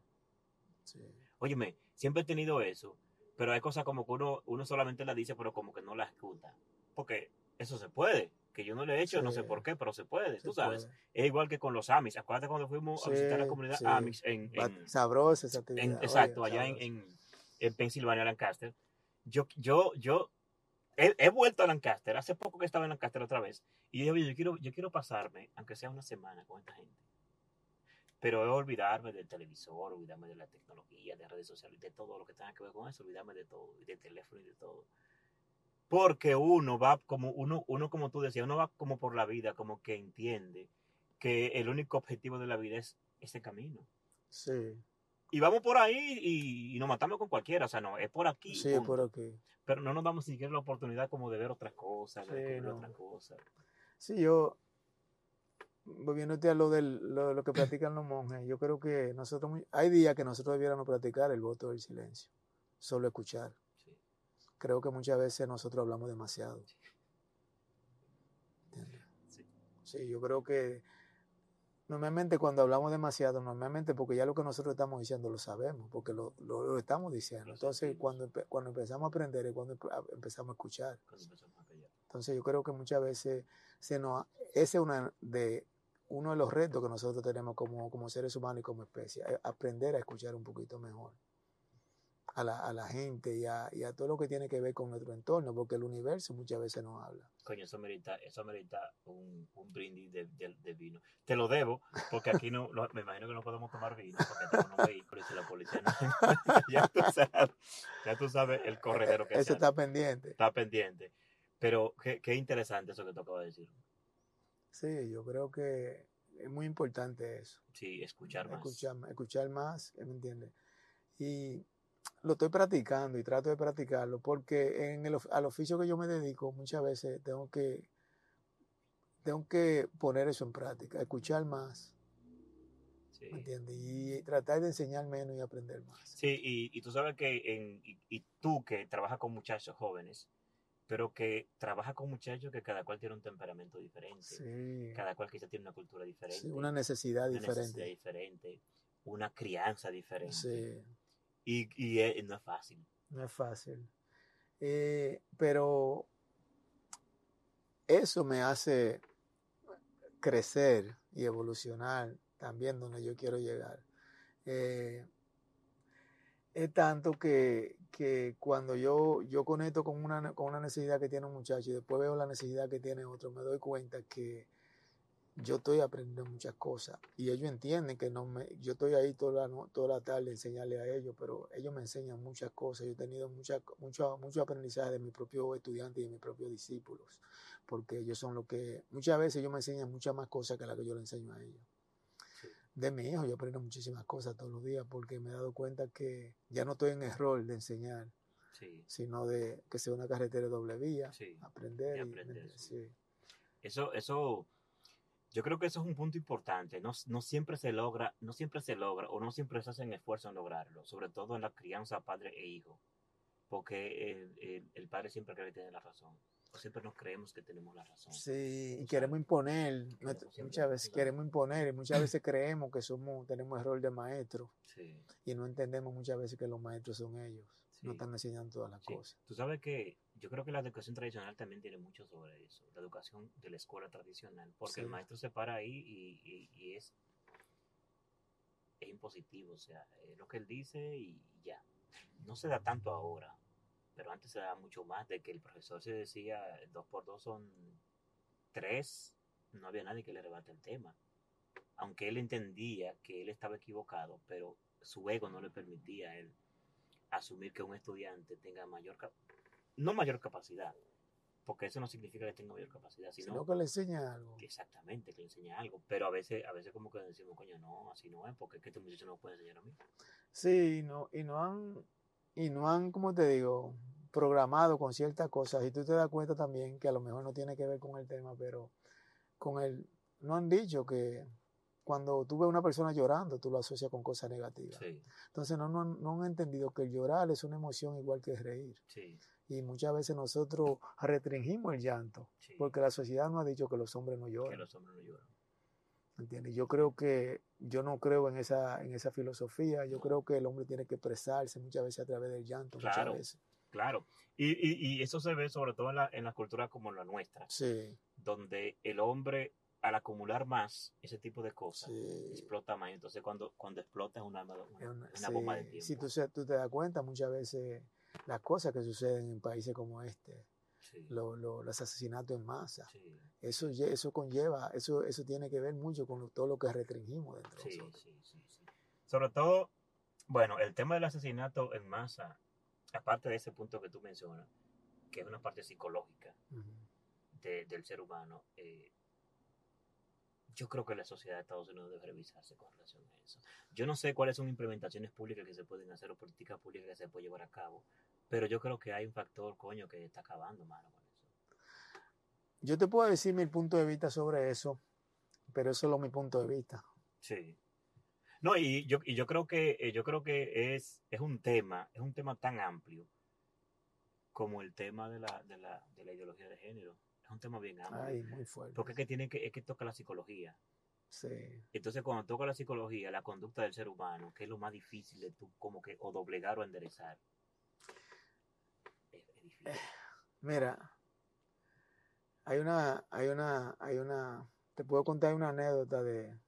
Sí. Óyeme, siempre he tenido eso, pero hay cosas como que uno, uno solamente la dice, pero como que no la escucha. Porque eso se puede, que yo no le he hecho, sí. no sé por qué, pero se puede, se tú sabes. Puede. Es igual que con los Amis. Acuérdate cuando fuimos sí, a visitar la comunidad sí. Amis en, en Sabrosa esa actividad. En, exacto, Oye, allá en, en, en, Pensilvania, Lancaster. Yo, yo, yo he, he, vuelto a Lancaster, hace poco que estaba en Lancaster otra vez, y yo, yo, quiero, yo quiero pasarme, aunque sea una semana, con esta gente pero es olvidarme del televisor, olvidarme de la tecnología, de redes sociales, de todo lo que tenga que ver con eso, olvidarme de todo, y del teléfono y de todo. Porque uno va como, uno, uno como tú decías, uno va como por la vida, como que entiende que el único objetivo de la vida es ese camino. Sí. Y vamos por ahí y, y nos matamos con cualquiera, o sea, no, es por aquí. Sí, es por aquí. Pero no nos damos ni siquiera la oportunidad como de ver otras cosas, de sí, ver no. otras cosas. Sí, yo, volviéndote a lo, del, lo, lo que practican los monjes, yo creo que nosotros, muy- hay días que nosotros debiéramos practicar el voto del silencio, solo escuchar. Sí. Creo que muchas veces nosotros hablamos demasiado. ¿Entiendes? Sí. Sí, yo creo que normalmente cuando hablamos demasiado, normalmente porque ya lo que nosotros estamos diciendo lo sabemos, porque lo, lo- lo estamos diciendo. Entonces, cuando, cuando empezamos a aprender es cuando empezamos a escuchar. Entonces, yo creo que muchas veces se nos, ese es una de, uno de los retos que nosotros tenemos como, como seres humanos y como especie, es aprender a escuchar un poquito mejor a la, a la gente y a, y a todo lo que tiene que ver con nuestro entorno, porque el universo muchas veces nos habla. Coño, eso merita, eso merita un, un brindis de, de- de vino. Te lo debo, porque aquí no, me imagino que no podemos tomar vino, porque tenemos un vehículo y si la policía no... ya, tú sabes, ya tú sabes el corredero que Eso está pendiente. está pendiente. Pero qué, qué interesante eso que tú acabas de decir. Sí, yo creo que es muy importante eso. Sí, escuchar más. Escuchar, escuchar más, ¿me entiendes? Y lo estoy practicando y trato de practicarlo porque en el, al oficio que yo me dedico muchas veces tengo que tengo que poner eso en práctica, escuchar más, Sí. ¿me entiendes? Y tratar de enseñar menos y aprender más. Sí, y, y tú sabes que en, y, y tú que trabajas con muchachos jóvenes, pero que trabajas con muchachos que cada cual tiene un temperamento diferente, Sí, cada cual quizá tiene una cultura diferente, sí, una necesidad una diferente. necesidad diferente, una crianza diferente. Sí, Y, y es- no es fácil. no es fácil. Eh, pero eso me hace crecer y evolucionar también donde yo quiero llegar. Eh, es tanto que, que cuando yo, yo conecto con una, con una necesidad que tiene un muchacho y después veo la necesidad que tiene otro, me doy cuenta que yo estoy aprendiendo muchas cosas y ellos entienden que no me, yo estoy ahí toda la, toda la tarde enseñarle a ellos, pero ellos me enseñan muchas cosas. Yo he tenido mucha, mucho, mucho aprendizaje de mis propios estudiantes y de mis propios discípulos, porque ellos son los que, muchas veces ellos me enseñan muchas más cosas que las que yo le enseño a ellos. De mi hijo yo aprendo muchísimas cosas todos los días porque me he dado cuenta que ya no estoy en error de enseñar, Sí, sino de que sea una carretera de doble vía, sí. aprender Y sí. Eso, eso, yo creo que eso es un punto importante. No, no siempre se logra, no siempre se logra, o no siempre se hacen esfuerzos en lograrlo, sobre todo en la crianza padre e hijo. Porque el, el- el padre siempre cree que tiene la razón. Siempre nos creemos que tenemos la razón. Sí, y queremos imponer, Queremos muchas veces queremos imponer y muchas veces creemos que somos, tenemos error de maestro Sí, y no entendemos muchas veces que los maestros son ellos, sí. no están enseñando todas las Sí. cosas. Tú sabes que yo creo que la educación tradicional también tiene mucho sobre eso, la educación de la escuela tradicional, porque el maestro se para ahí y, y- y es, es impositivo, o sea, es lo que él dice y ya. No se da tanto ahora, pero antes se daba mucho más, de que el profesor se decía dos por dos son tres, no había nadie que le rebate el tema. Aunque él entendía que él estaba equivocado, pero su ego no le permitía a él asumir que un estudiante tenga mayor no mayor capacidad, porque eso no significa que tenga mayor capacidad, sino, Sino que le enseña algo. que exactamente que le enseña algo, pero a veces a veces como que decimos, coño, no, así no es, porque es que este muchacho no puede enseñar a mí. Sí, y no, y no han, y no han, como te digo, programado con ciertas cosas. Y tú te das cuenta también que a lo mejor no tiene que ver con el tema, pero con el, no han dicho que cuando tú ves a una persona llorando, tú lo asocias con cosas negativas. Sí, Entonces no, no, han- no han entendido que el llorar es una emoción igual que reír. sí, Y muchas veces nosotros restringimos el llanto, sí. porque la sociedad nos ha dicho que los hombres no que lloran. los hombres no lloran. ¿Entiendes? Yo creo que, yo no creo en esa, en esa filosofía, yo creo que el hombre tiene que expresarse muchas veces a través del llanto, Claro. muchas veces. Claro, y, y, y eso se ve sobre todo en la, en la cultura como la nuestra, Sí, donde el hombre al acumular más ese tipo de cosas, sí. explota más, entonces cuando, cuando explota es una, una, una- bomba de tiempo. Si tú, tú te das cuenta, muchas veces las cosas que suceden en países como este, Sí, lo- lo- los asesinatos en masa, sí. eso, eso conlleva, eso, eso tiene que ver mucho con lo- todo lo que restringimos dentro de Sí, nosotros. sí, sí, sí. Sobre todo, bueno, el tema del asesinato en masa, aparte de ese punto que tú mencionas, que es una parte psicológica de- del ser humano, eh, yo creo que la sociedad de Estados Unidos debe revisarse con relación a eso. Yo no sé cuáles son implementaciones públicas que se pueden hacer o políticas públicas que se pueden llevar a cabo, pero yo creo que hay un factor, coño, que está acabando, mano, con eso. Yo te puedo decir mi punto de vista sobre eso, pero eso es lo, mi punto de vista. Sí. No, y yo, y yo creo que eh, yo creo que es, es un tema, es un tema tan amplio como el tema de la, de la, de la ideología de género. Es un tema bien amplio. Ay, muy fuerte. Porque es que tiene que, es que toca la psicología. Sí. Entonces, cuando toca la psicología, la conducta del ser humano, que es lo más difícil de tú, como que, o doblegar o enderezar. Difícil. Mira, hay una, hay una, hay una, te puedo contar una anécdota de,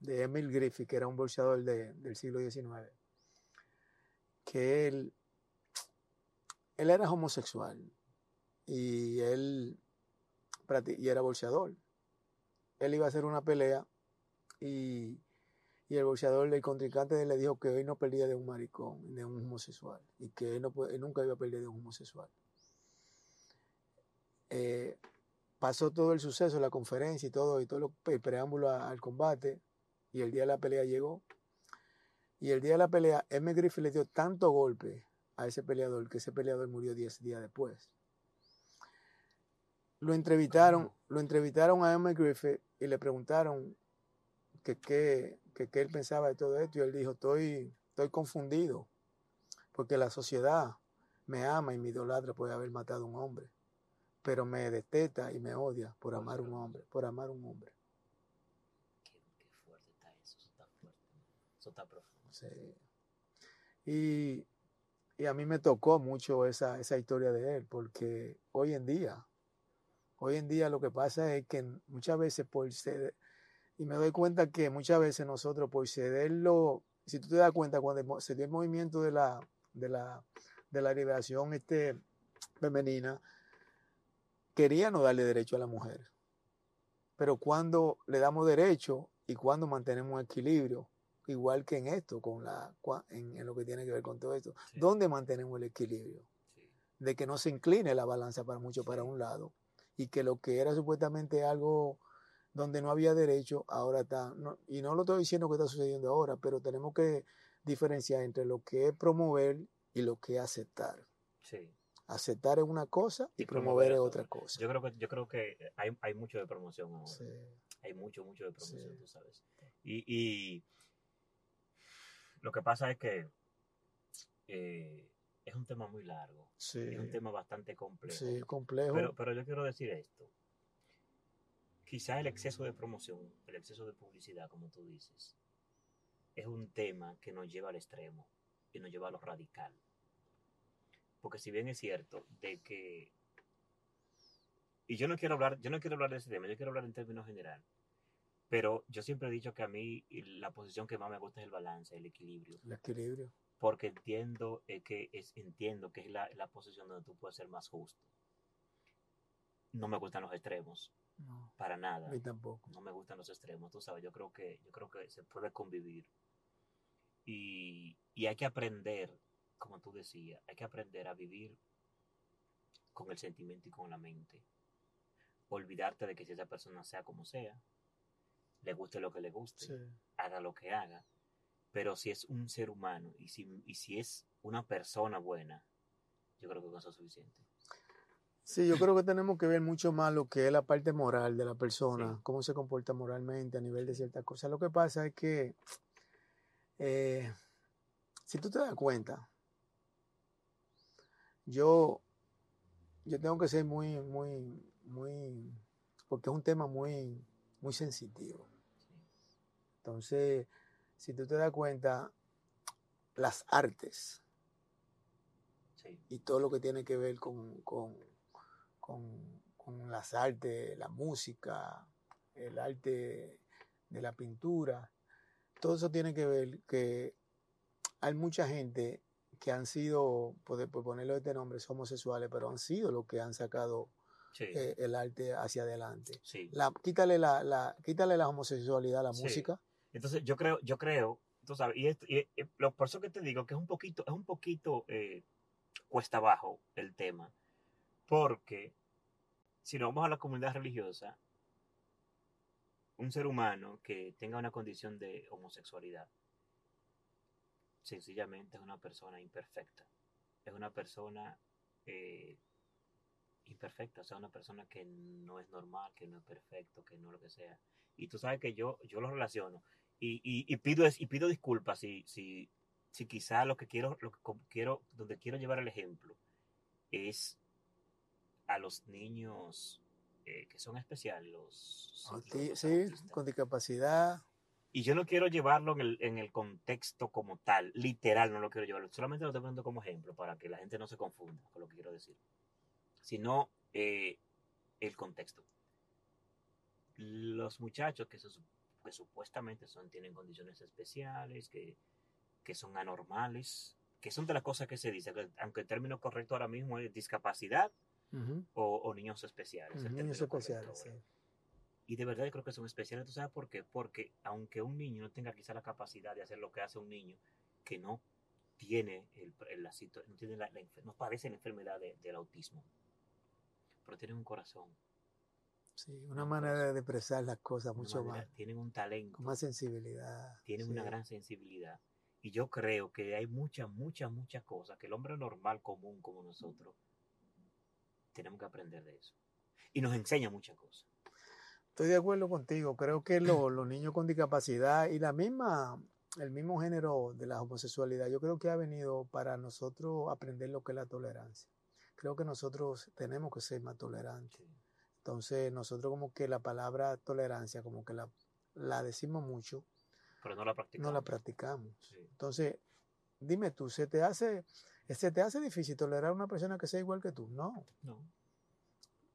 de Emil Griffith, que era un boxeador de- del siglo XIX, que él, él era homosexual y él y era boxeador. Él iba a hacer una pelea y, y el boxeador, el contrincante de él le dijo que hoy no perdía de un maricón, de un homosexual, y que él, no, él nunca iba a perder de un homosexual. Eh, pasó todo el suceso, la conferencia y todo, y todo lo- el preámbulo a- al combate, y el día de la pelea llegó. Y el día de la pelea, M. Griffith le dio tanto golpe a ese peleador que ese peleador murió 10 días después. Lo entrevistaron, lo entrevistaron a M. Griffith y le preguntaron que qué que, qué él pensaba de todo esto, y él dijo, estoy, estoy confundido, porque la sociedad me ama y me idolatra por haber matado a un hombre, pero me detesta y me odia por amar a un hombre, por amar a un hombre. Qué, qué fuerte está eso, eso está fuerte. Eso está profundo. Sí. Y, y a mí me tocó mucho esa, esa historia de él, porque hoy en día, hoy en día lo que pasa es que muchas veces por ceder, y me doy cuenta que muchas veces nosotros por cederlo, si tú te das cuenta, cuando se dio el movimiento de la, de la, de la liberación este, femenina, querían no darle derecho a la mujer. Pero cuando le damos derecho y cuando mantenemos equilibrio, igual que en esto, con la, en, en lo que tiene que ver con todo esto, Sí. ¿dónde mantenemos el equilibrio? Sí. De que no se incline la balanza para mucho para un lado y que lo que era supuestamente algo donde no había derecho, ahora está, no- y no lo estoy diciendo que está sucediendo ahora, pero tenemos que diferenciar entre lo que es promover y lo que es aceptar. Sí. Aceptar es una cosa y, Y promover, promover es otra otra. cosa. Yo creo que, yo creo que hay, hay mucho de promoción ahora. Sí, Hay mucho, mucho de promoción, Sí. tú sabes. Y, y lo que pasa es que eh, es un tema muy largo. sí, Es un tema bastante complejo. sí, complejo. Pero, pero yo quiero decir esto. Quizá el exceso de promoción, el exceso de publicidad, como tú dices, es un tema que nos lleva al extremo y nos lleva a lo radical. Porque si bien es cierto de que y yo no quiero hablar, yo no quiero hablar de ese tema, yo quiero hablar en términos general. Pero yo siempre he dicho que a mí la posición que más me gusta es el balance, el equilibrio el equilibrio. porque entiendo eh, que es entiendo que es la, la posición donde tú puedes ser más justo. No me gustan los extremos, No, para a nada. mí tampoco. No me gustan los extremos, tú sabes. Yo creo que yo creo que se puede convivir y, y hay que aprender, como tú decías, hay que aprender a vivir con el sentimiento y con la mente. Olvidarte de que si esa persona sea como sea, le guste lo que le guste, Sí. haga lo que haga, pero si es un ser humano y si, y si es una persona buena, yo creo que con eso es suficiente. Sí, yo creo que tenemos que ver mucho más lo que es la parte moral de la persona, Sí. cómo se comporta moralmente a nivel de ciertas cosas. Lo que pasa es que, eh, si tú te das cuenta, yo, yo tengo que ser muy, muy, muy, porque es un tema muy, muy sensitivo. Entonces, si tú te das cuenta, las artes, Sí, y todo lo que tiene que ver con, con, con, con las artes, la música, el arte de la pintura, todo eso tiene que ver que hay mucha gente que han sido, por, por ponerlo este nombre, homosexuales, pero han sido los que han sacado sí, eh, el arte hacia adelante. sí. La, quítale, la, la, quítale la homosexualidad a la Sí. música. Entonces yo creo, yo creo, tú sabes, y, esto- y- por eso que te digo que es un poquito, es un poquito eh, cuesta abajo el tema, porque si nos vamos a la comunidad religiosa, un ser humano que tenga una condición de homosexualidad, sencillamente es una persona imperfecta, es una persona eh, imperfecta, o sea, una persona que no es normal, que no es perfecto, que no lo que sea. Y tú sabes que yo, yo lo relaciono y, y, y pido, y pido disculpas si, si, si quizá lo que quiero, lo que quiero, donde quiero llevar el ejemplo es a los niños eh, que son especiales, los, sí, los sí con discapacidad. Y yo no quiero llevarlo en el, en el, contexto como tal, literal, no lo quiero llevarlo. Solamente lo estoy poniendo como ejemplo para que la gente no se confunda con lo que quiero decir. Sino eh, el contexto. Los muchachos que, se, que supuestamente son, tienen condiciones especiales, que, que son anormales, que son de las cosas que se dice, aunque el término correcto ahora mismo es discapacidad uh -huh. o, o, niños especiales. Uh -huh, niños especiales, sí. Y de verdad yo creo que son especiales, ¿tú sabes por qué? Porque aunque un niño no tenga quizá la capacidad de hacer lo que hace un niño que no tiene, el, el, la, no, tiene la, la, no padece la enfermedad de, del autismo, pero tienen un corazón. Sí, una manera de expresar las cosas mucho manera, más. Tienen un talento. Con más sensibilidad. Tienen sí. una gran sensibilidad. Y yo creo que hay muchas, muchas, muchas cosas que el hombre normal, común como nosotros, tenemos que aprender de eso. Y nos enseña muchas cosas. Estoy de acuerdo contigo. Creo que lo, los niños con discapacidad y la misma, el mismo género de la homosexualidad, yo creo que ha venido para nosotros aprender lo que es la tolerancia. Creo que nosotros tenemos que ser más tolerantes. Entonces, nosotros como que la palabra tolerancia, como que la, la decimos mucho, pero no la practicamos. No la practicamos. Sí. Entonces, dime tú, ¿se te hace se te hace difícil tolerar a una persona que sea igual que tú? No. No.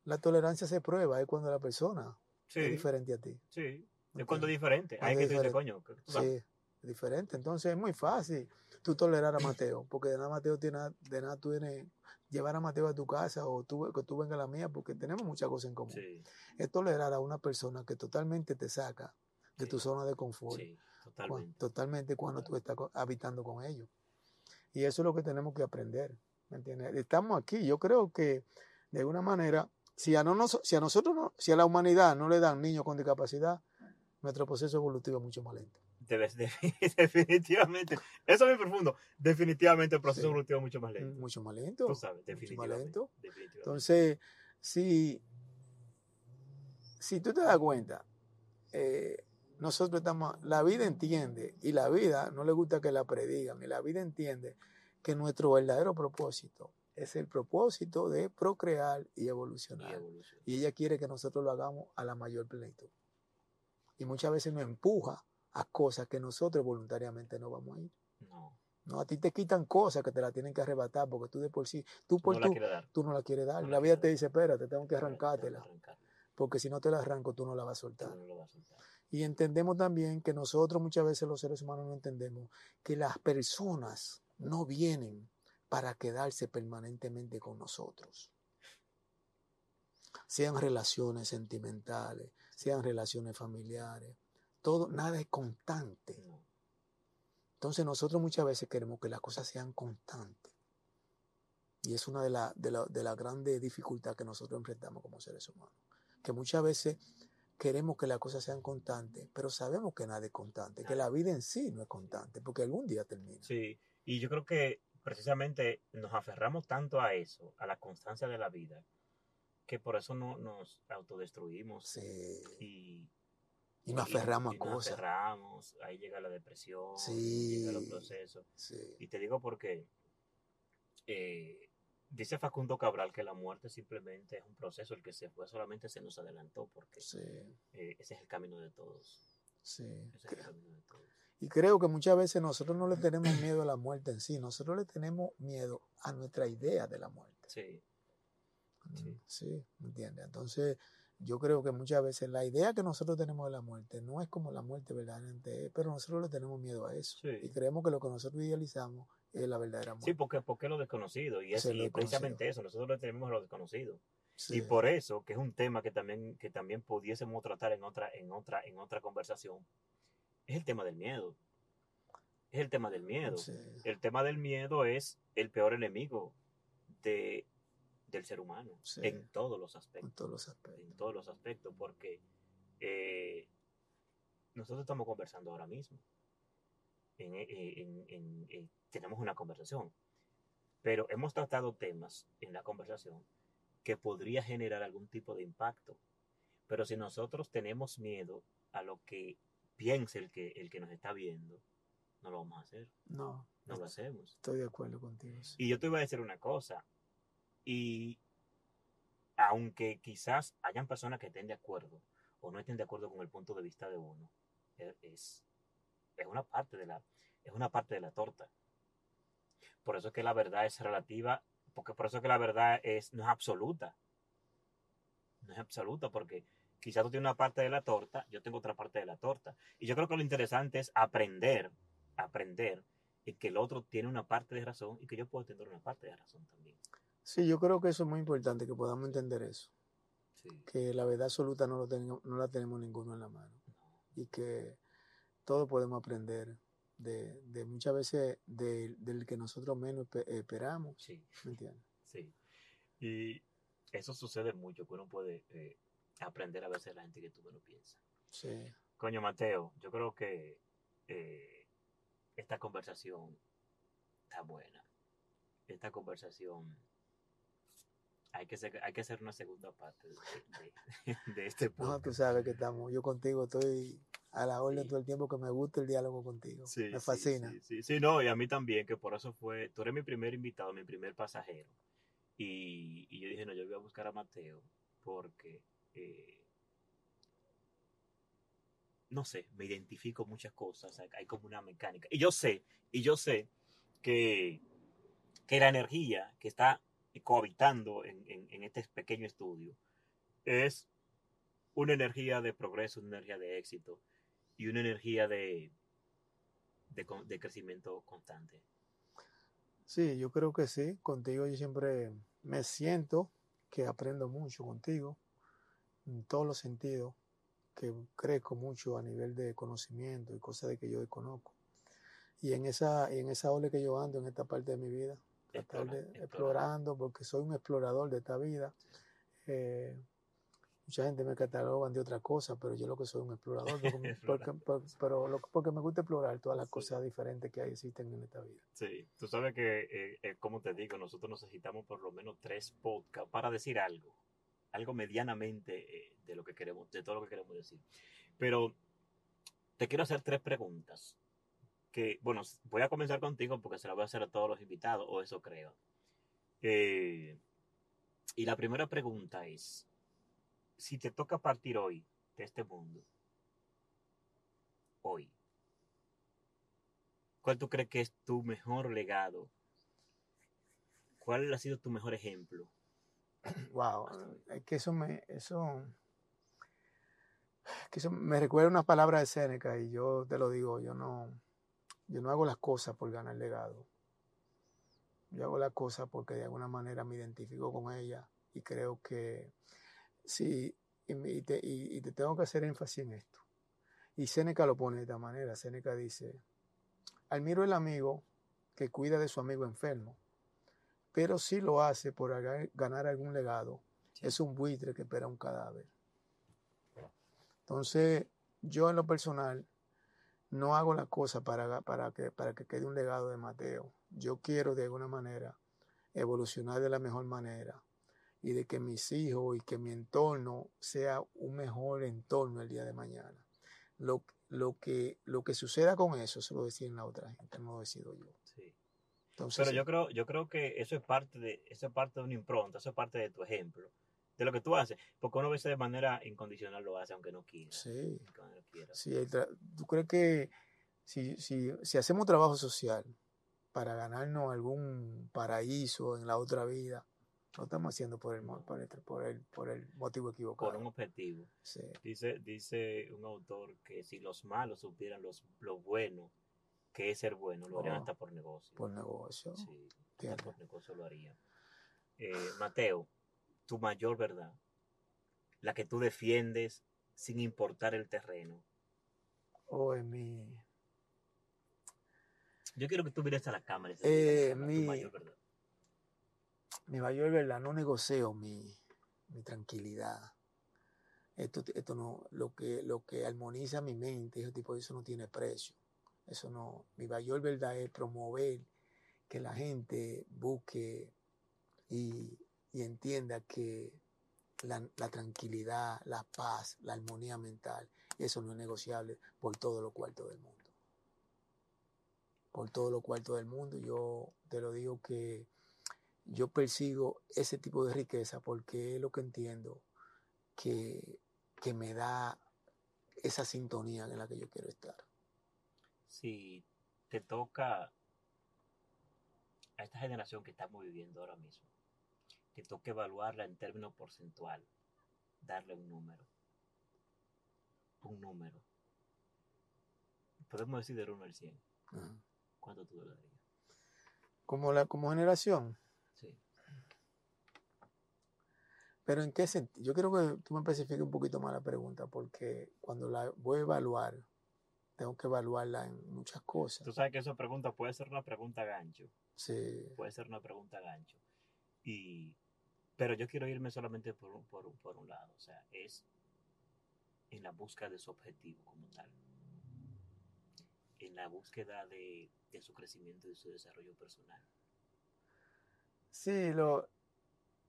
La tolerancia se prueba, es cuando la persona sí. es diferente a ti. Sí. Es cuando es diferente. Hay que decir, coño. Sí, es diferente. Entonces es muy fácil tú tolerar a Mateo, porque de nada Mateo tiene, de nada tú tienes llevar a Mateo a tu casa o tú, que tú vengas a la mía, porque tenemos muchas cosas en común. Sí. Es tolerar a una persona que totalmente te saca de Sí. tu zona de confort. Sí, totalmente. totalmente cuando tú estás habitando con ellos. Y eso es lo que tenemos que aprender. ¿Me entiendes? Estamos aquí. Yo creo que de alguna manera, si a, no nos- si a nosotros, no, si a la humanidad no le dan niños con discapacidad, nuestro proceso evolutivo es mucho más lento. Definitivamente. Eso es muy profundo. Definitivamente el proceso Sí. evolutivo es mucho más lento. Mucho más lento. Tú sabes, mucho más definitivamente. lento. definitivamente. Entonces, si, si tú te das cuenta, eh, nosotros estamos, la vida entiende, y la vida no le gusta que la predigan, y la vida entiende que nuestro verdadero propósito es el propósito de procrear y Y evolucionar. Y ella quiere que nosotros lo hagamos a la mayor plenitud. Y muchas veces nos empuja a cosas que nosotros voluntariamente no vamos a ir. No, No, a ti te quitan cosas que te la tienen que arrebatar porque tú de por sí, tú por no la tú, no la quieres dar. No la la vida te dice, espérate, tengo que arrancártela. Porque si no te la arranco, tú no la vas a Tú soltar. no lo vas a soltar. Y entendemos también que nosotros muchas veces los seres humanos no entendemos que las personas no vienen para quedarse permanentemente con nosotros. Sean relaciones sentimentales, sean relaciones familiares, todo, nada es constante. Entonces nosotros muchas veces queremos que las cosas sean constantes. Y es una de las de la, de la grandes dificultades que nosotros enfrentamos como seres humanos. Que muchas veces queremos que las cosas sean constantes, pero sabemos que nada es constante, que la vida en sí no es constante, porque algún día termina. Sí, y yo creo que precisamente nos aferramos tanto a eso, a la constancia de la vida, que por eso no nos autodestruimos Sí. y, Y nos aferramos y a nos cosas. aferramos, ahí llega la depresión, Sí. llega los procesos. Sí. Y te digo porque eh, dice Facundo Cabral que la muerte simplemente es un proceso, el que se fue solamente se nos adelantó, porque Sí. eh, ese es el camino de todos. Sí. Ese es el camino de todos. Y creo que muchas veces nosotros no le tenemos miedo a la muerte en sí, nosotros le tenemos miedo a nuestra idea de la muerte. Sí, Mm, Sí. Sí, ¿me entiendes? Entonces, yo creo que muchas veces la idea que nosotros tenemos de la muerte no es como la muerte verdaderamente es, pero nosotros le tenemos miedo a eso. Sí. Y creemos que lo que nosotros idealizamos es la verdadera muerte. sí porque, porque lo desconocido, y es precisamente eso, nosotros le tenemos lo desconocido. Sí, Y por eso, que es un tema que también, que también pudiésemos tratar en otra, en otra, en otra conversación, es el tema del miedo. Es el tema del miedo. sí, El tema del miedo es el peor enemigo de, del ser humano Sí. en todos los en aspectos. todos los aspectos. En todos los aspectos, porque eh, nosotros estamos conversando ahora mismo. En- en- en- en- tenemos una conversación. Pero hemos tratado temas en la conversación que podría generar algún tipo de impacto. Pero si nosotros tenemos miedo a lo que piense el que, el que nos está viendo, no lo vamos a hacer. No. No lo hacemos. Estoy de acuerdo contigo. sí. Y yo te voy a decir una cosa. Y aunque quizás hayan personas que estén de acuerdo o no estén de acuerdo con el punto de vista de uno, e- es, es una parte de la, es una parte de la torta. Por eso es que la verdad es relativa, porque por eso es que la verdad es, no es absoluta. No es absoluta, porque quizás tú tienes una parte de la torta, yo tengo otra parte de la torta. Y yo creo que lo interesante es aprender, aprender en que el otro tiene una parte de razón y que yo puedo tener una parte de razón también. Sí, yo creo que eso es muy importante, que podamos entender eso. Sí. Que la verdad absoluta no, lo tenemos, no la tenemos ninguno en la mano. No. Y que todos podemos aprender de, de muchas veces de- del que nosotros menos espe- esperamos. Sí, ¿Me entiendes? sí. Y eso sucede mucho, que uno puede eh, aprender a veces de la gente que tú no piensas. Sí. Coño, Mateo, yo creo que eh, esta conversación está buena. Esta conversación hay que hacer, hay que hacer una segunda parte de, de- de este No, podcast. tú sabes que estamos, yo contigo estoy a la orden Sí. todo el tiempo que me gusta el diálogo contigo. Sí, me fascina. Sí, sí, sí, no, y a mí también, que por eso fue, tú eres mi primer invitado, mi primer pasajero. Y, y yo dije, no, yo voy a buscar a Mateo porque, eh, no sé, me identifico muchas cosas, hay, hay como una mecánica. Y yo sé, y yo sé que, que la energía que está cohabitando en, en- en este pequeño estudio es una energía de progreso, una energía de éxito y una energía de, de, crecimiento constante. Sí, yo creo que sí. Contigo yo siempre me siento que aprendo mucho contigo, en todos los sentidos, que crezco mucho a nivel de conocimiento y cosas de que yo desconozco. Y en esa, y en esa ola que yo ando en esta parte de mi vida, Explora- de- explorando, porque soy un explorador de esta vida. Eh, mucha gente me catalogan de otra cosa, pero yo lo que soy un explorador, porque, pero lo- porque me gusta explorar todas las Sí. cosas diferentes que existen en esta vida. Sí, tú sabes que, eh, eh, como te digo, nosotros necesitamos por lo menos tres podcasts para decir algo, algo medianamente eh, de lo que queremos, de todo lo que queremos decir. Pero te quiero hacer tres preguntas. Que, bueno, voy a comenzar contigo porque se las voy a hacer a todos los invitados, o eso creo. Y la primera pregunta es, si te toca partir hoy de este mundo, hoy, ¿cuál tú crees que es tu mejor legado? ¿Cuál ha sido tu mejor ejemplo? Wow, es que eso me, eso, que eso me recuerda una palabra de Séneca y yo te lo digo, yo no, yo no hago las cosas por ganar legado. Yo hago las cosas porque de alguna manera me identifico con ella y creo que sí, y, te, y- y te tengo que hacer énfasis en esto. Y Séneca lo pone de esta manera, Séneca dice, admiro el amigo que cuida de su amigo enfermo, pero si lo hace por ganar algún legado, Sí. es un buitre que espera un cadáver. Entonces, yo en lo personal no hago la cosa para, ga- para, que, para que quede un legado de Mateo. Yo quiero de alguna manera evolucionar de la mejor manera y de que mis hijos y que mi entorno sea un mejor entorno el día de mañana. Lo, lo, que, lo que suceda con eso se lo deciden la otra gente, no lo decido yo. Sí. Entonces, Pero yo creo, yo creo que eso es parte de, eso es parte de una impronta, eso es parte de tu ejemplo, de lo que tú haces, porque uno a veces de manera incondicional lo hace aunque no quiera. sí. no quiera. Tra- ¿Tú crees que si, si, si hacemos trabajo social para ganarnos algún paraíso en la otra vida, lo estamos haciendo por el, por el, por el, por el motivo equivocado. Por un objetivo. Sí, Dice, dice un autor que si los malos supieran los, lo bueno que es ser bueno, lo harían Oh. hasta por negocio. por negocio. Sí, hasta por negocio lo harían. Eh, Mateo, tu mayor verdad, la que tú defiendes sin importar el terreno. O en mi, Yo quiero que tú mires a la cámara. Eh, mi- mayor verdad. Mi mayor verdad, no negocio mi, mi tranquilidad. Esto, esto no, lo que, lo que armoniza mi mente, ese tipo de eso no tiene precio. Eso no, mi mayor verdad es promover que la gente busque y, y entienda que la, la tranquilidad, la paz, la armonía mental, eso no es negociable por todo lo cuarto del mundo. Por todo lo cuarto del mundo, yo te lo digo que yo persigo ese tipo de riqueza porque es lo que entiendo que, que me da esa sintonía en la que yo quiero estar. Si te toca a esta generación que estamos viviendo ahora mismo, te toca evaluarla en términos porcentual, darle un número. Un número. Podemos decir del 1 al 100. Ajá. ¿Cuánto tú le darías? Como, la, como generación. Sí. Pero en qué sentido? Yo quiero que tú me especifiques un poquito más la pregunta, porque cuando la voy a evaluar, tengo que evaluarla en muchas cosas. Tú sabes que esa pregunta puede ser una pregunta gancho. Sí. Puede ser una pregunta gancho. Y, pero yo quiero irme solamente por un, por, un, por un lado. O sea, es en la búsqueda de su objetivo como tal. En la búsqueda de, de su crecimiento y su desarrollo personal. Sí, lo,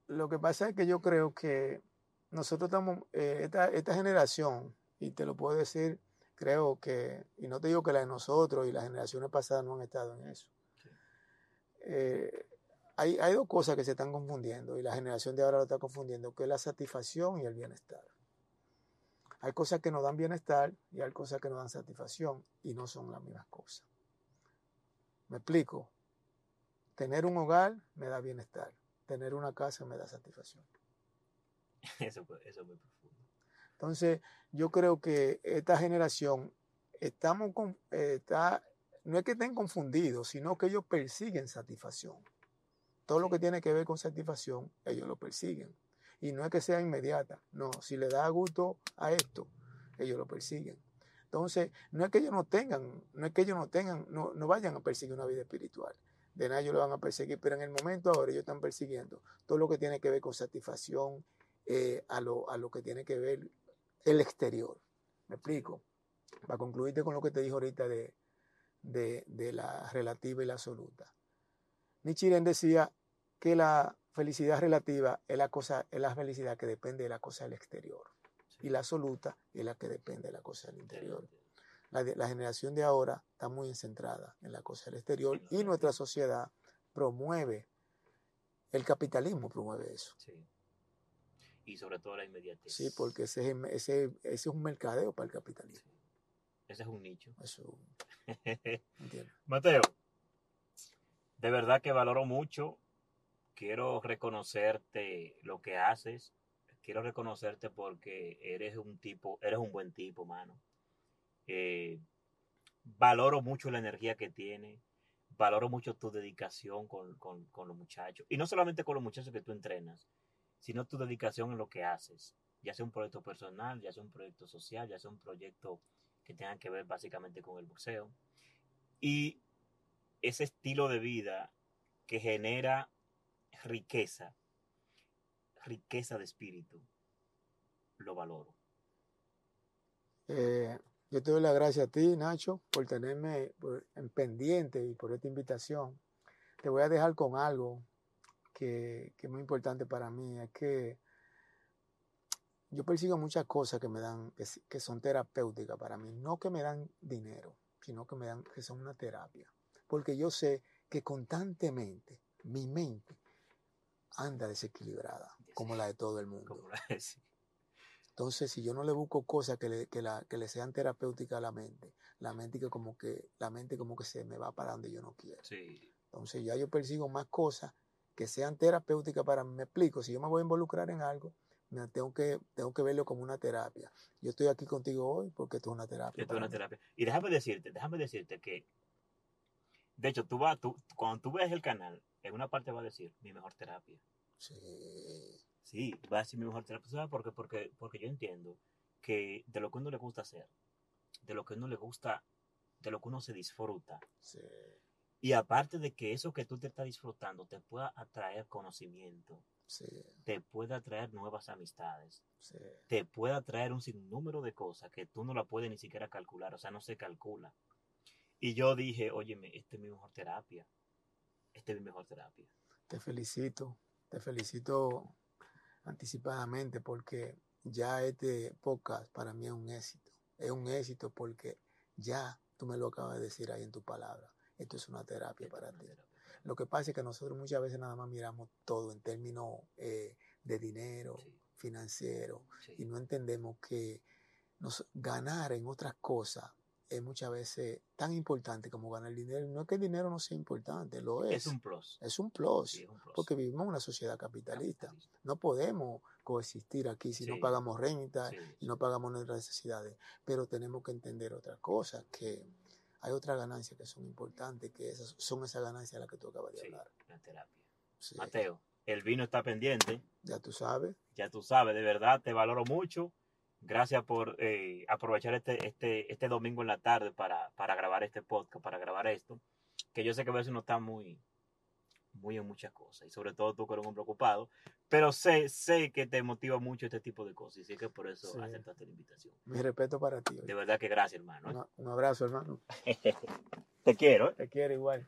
lo que pasa es que yo creo que nosotros estamos, eh, esta, esta generación, y te lo puedo decir, creo que, y no te digo que la de nosotros y las generaciones pasadas no han estado en eso. Sí. Eh, hay, hay dos cosas que se están confundiendo y la generación de ahora lo está confundiendo, que es la satisfacción y el bienestar. Hay cosas que nos dan bienestar y hay cosas que nos dan satisfacción y no son las mismas cosas. ¿Me explico? Tener un hogar me da bienestar, tener una casa me da satisfacción. Eso, eso es muy profundo. Entonces, yo creo que esta generación estamos con, eh, está, no es que estén confundidos, sino que ellos persiguen satisfacción. Todo lo que tiene que ver con satisfacción, ellos lo persiguen. Y no es que sea inmediata, no, si le da gusto a esto, ellos lo persiguen. Entonces, no es que ellos no tengan, no es que ellos no tengan, no, no vayan a perseguir una vida espiritual. De nada ellos lo van a perseguir, pero en el momento ahora ellos están persiguiendo todo lo que tiene que ver con satisfacción, eh, a, lo, a lo que tiene que ver el exterior. ¿Me explico? Para concluirte con lo que te dijo ahorita de, de, de la relativa y la absoluta. Nichiren decía que la felicidad relativa es la, cosa, es la felicidad que depende de la cosa del exterior. Sí. Y la absoluta es la que depende de la cosa del interior. La, de- la generación de ahora está muy centrada en la cosa del exterior y nuestra sociedad promueve, el capitalismo promueve eso. Sí. Y sobre todo la inmediatez. Sí, porque ese, ese, ese es un mercadeo para el capitalismo. Sí. Ese es un nicho. Eso. Mateo, de verdad que valoro mucho. Quiero reconocerte lo que haces. Quiero reconocerte porque eres un tipo, eres un buen tipo, mano. Eh, valoro mucho la energía que tienes. Valoro mucho tu dedicación con, con, con los muchachos. Y no solamente con los muchachos que tú entrenas, sino tu dedicación en lo que haces. Ya sea un proyecto personal, ya sea un proyecto social, ya sea un proyecto que tenga que ver básicamente con el boxeo. Y ese estilo de vida que genera riqueza, riqueza de espíritu, lo valoro. Eh, yo te doy las gracias a ti, Nacho, por tenerme en pendiente y por esta invitación. Te voy a dejar con algo que, que es muy importante para mí. Es que yo persigo muchas cosas que me dan, que, son terapéuticas para mí. No que me dan dinero, sino que me dan, que son una terapia. Porque yo sé que constantemente mi mente anda desequilibrada, como la de todo el mundo. La. Entonces, si yo no le busco cosas que le, que la, que le sean terapéuticas a la mente, la mente que como que, la mente como que se me va para donde yo no quiero. Sí, Entonces ya yo persigo más cosas que sean terapéuticas para mí. Me explico, si yo me voy a involucrar en algo, me tengo que, tengo que verlo como una terapia. Yo estoy aquí contigo hoy porque esto es una terapia. esto es una mí. terapia. Y déjame decirte, déjame decirte que, de hecho, tú vas, tú, cuando tú ves el canal, en una parte va a decir mi mejor terapia. Sí, Sí, va a decir mi mejor terapia. ¿Sabes por qué? Porque, porque yo entiendo que de lo que uno le gusta hacer, de lo que uno le gusta, de lo que uno se disfruta, sí, y aparte de que eso que tú te estás disfrutando te pueda atraer conocimiento, sí, te puede atraer nuevas amistades, sí. te puede atraer un sinnúmero de cosas que tú no la puedes ni siquiera calcular, o sea, no se calcula. Y yo dije, óyeme, esta es mi mejor terapia, esta es mi mejor terapia. Te felicito. Te felicito anticipadamente porque ya este podcast para mí es un éxito. Es un éxito porque ya tú me lo acabas de decir ahí en tu palabra. Esto es una terapia para ti. Lo que pasa es que nosotros muchas veces nada más miramos todo en términos eh, de dinero, Sí. financiero, Sí. y no entendemos que nos, ganar en otras cosas es muchas veces tan importante como ganar dinero. No es que el dinero no sea importante, lo es. Es un plus. Es un plus, Sí, es un plus. porque vivimos en una sociedad capitalista. Capitalista. No podemos coexistir aquí si no pagamos renta Sí, y no pagamos nuestras necesidades. Pero tenemos que entender otras cosas, que hay otras ganancias que son importantes, que esas son esas ganancias de las que tú acabas de hablar. la terapia. Mateo, el vino está pendiente. ya tú sabes. ya tú sabes, de verdad te valoro mucho. Gracias por eh, aprovechar este, este, este domingo en la tarde para, para grabar este podcast, para grabar esto. Que yo sé que a veces uno está muy, muy en muchas cosas. Y sobre todo tú que eres un hombre ocupado. Pero sé, sé que te motiva mucho este tipo de cosas. Y sé que por eso Sí. aceptaste la invitación. Mi respeto para ti. De verdad que gracias, hermano. Un, un abrazo, hermano. Te quiero. ¿eh? Te quiero igual.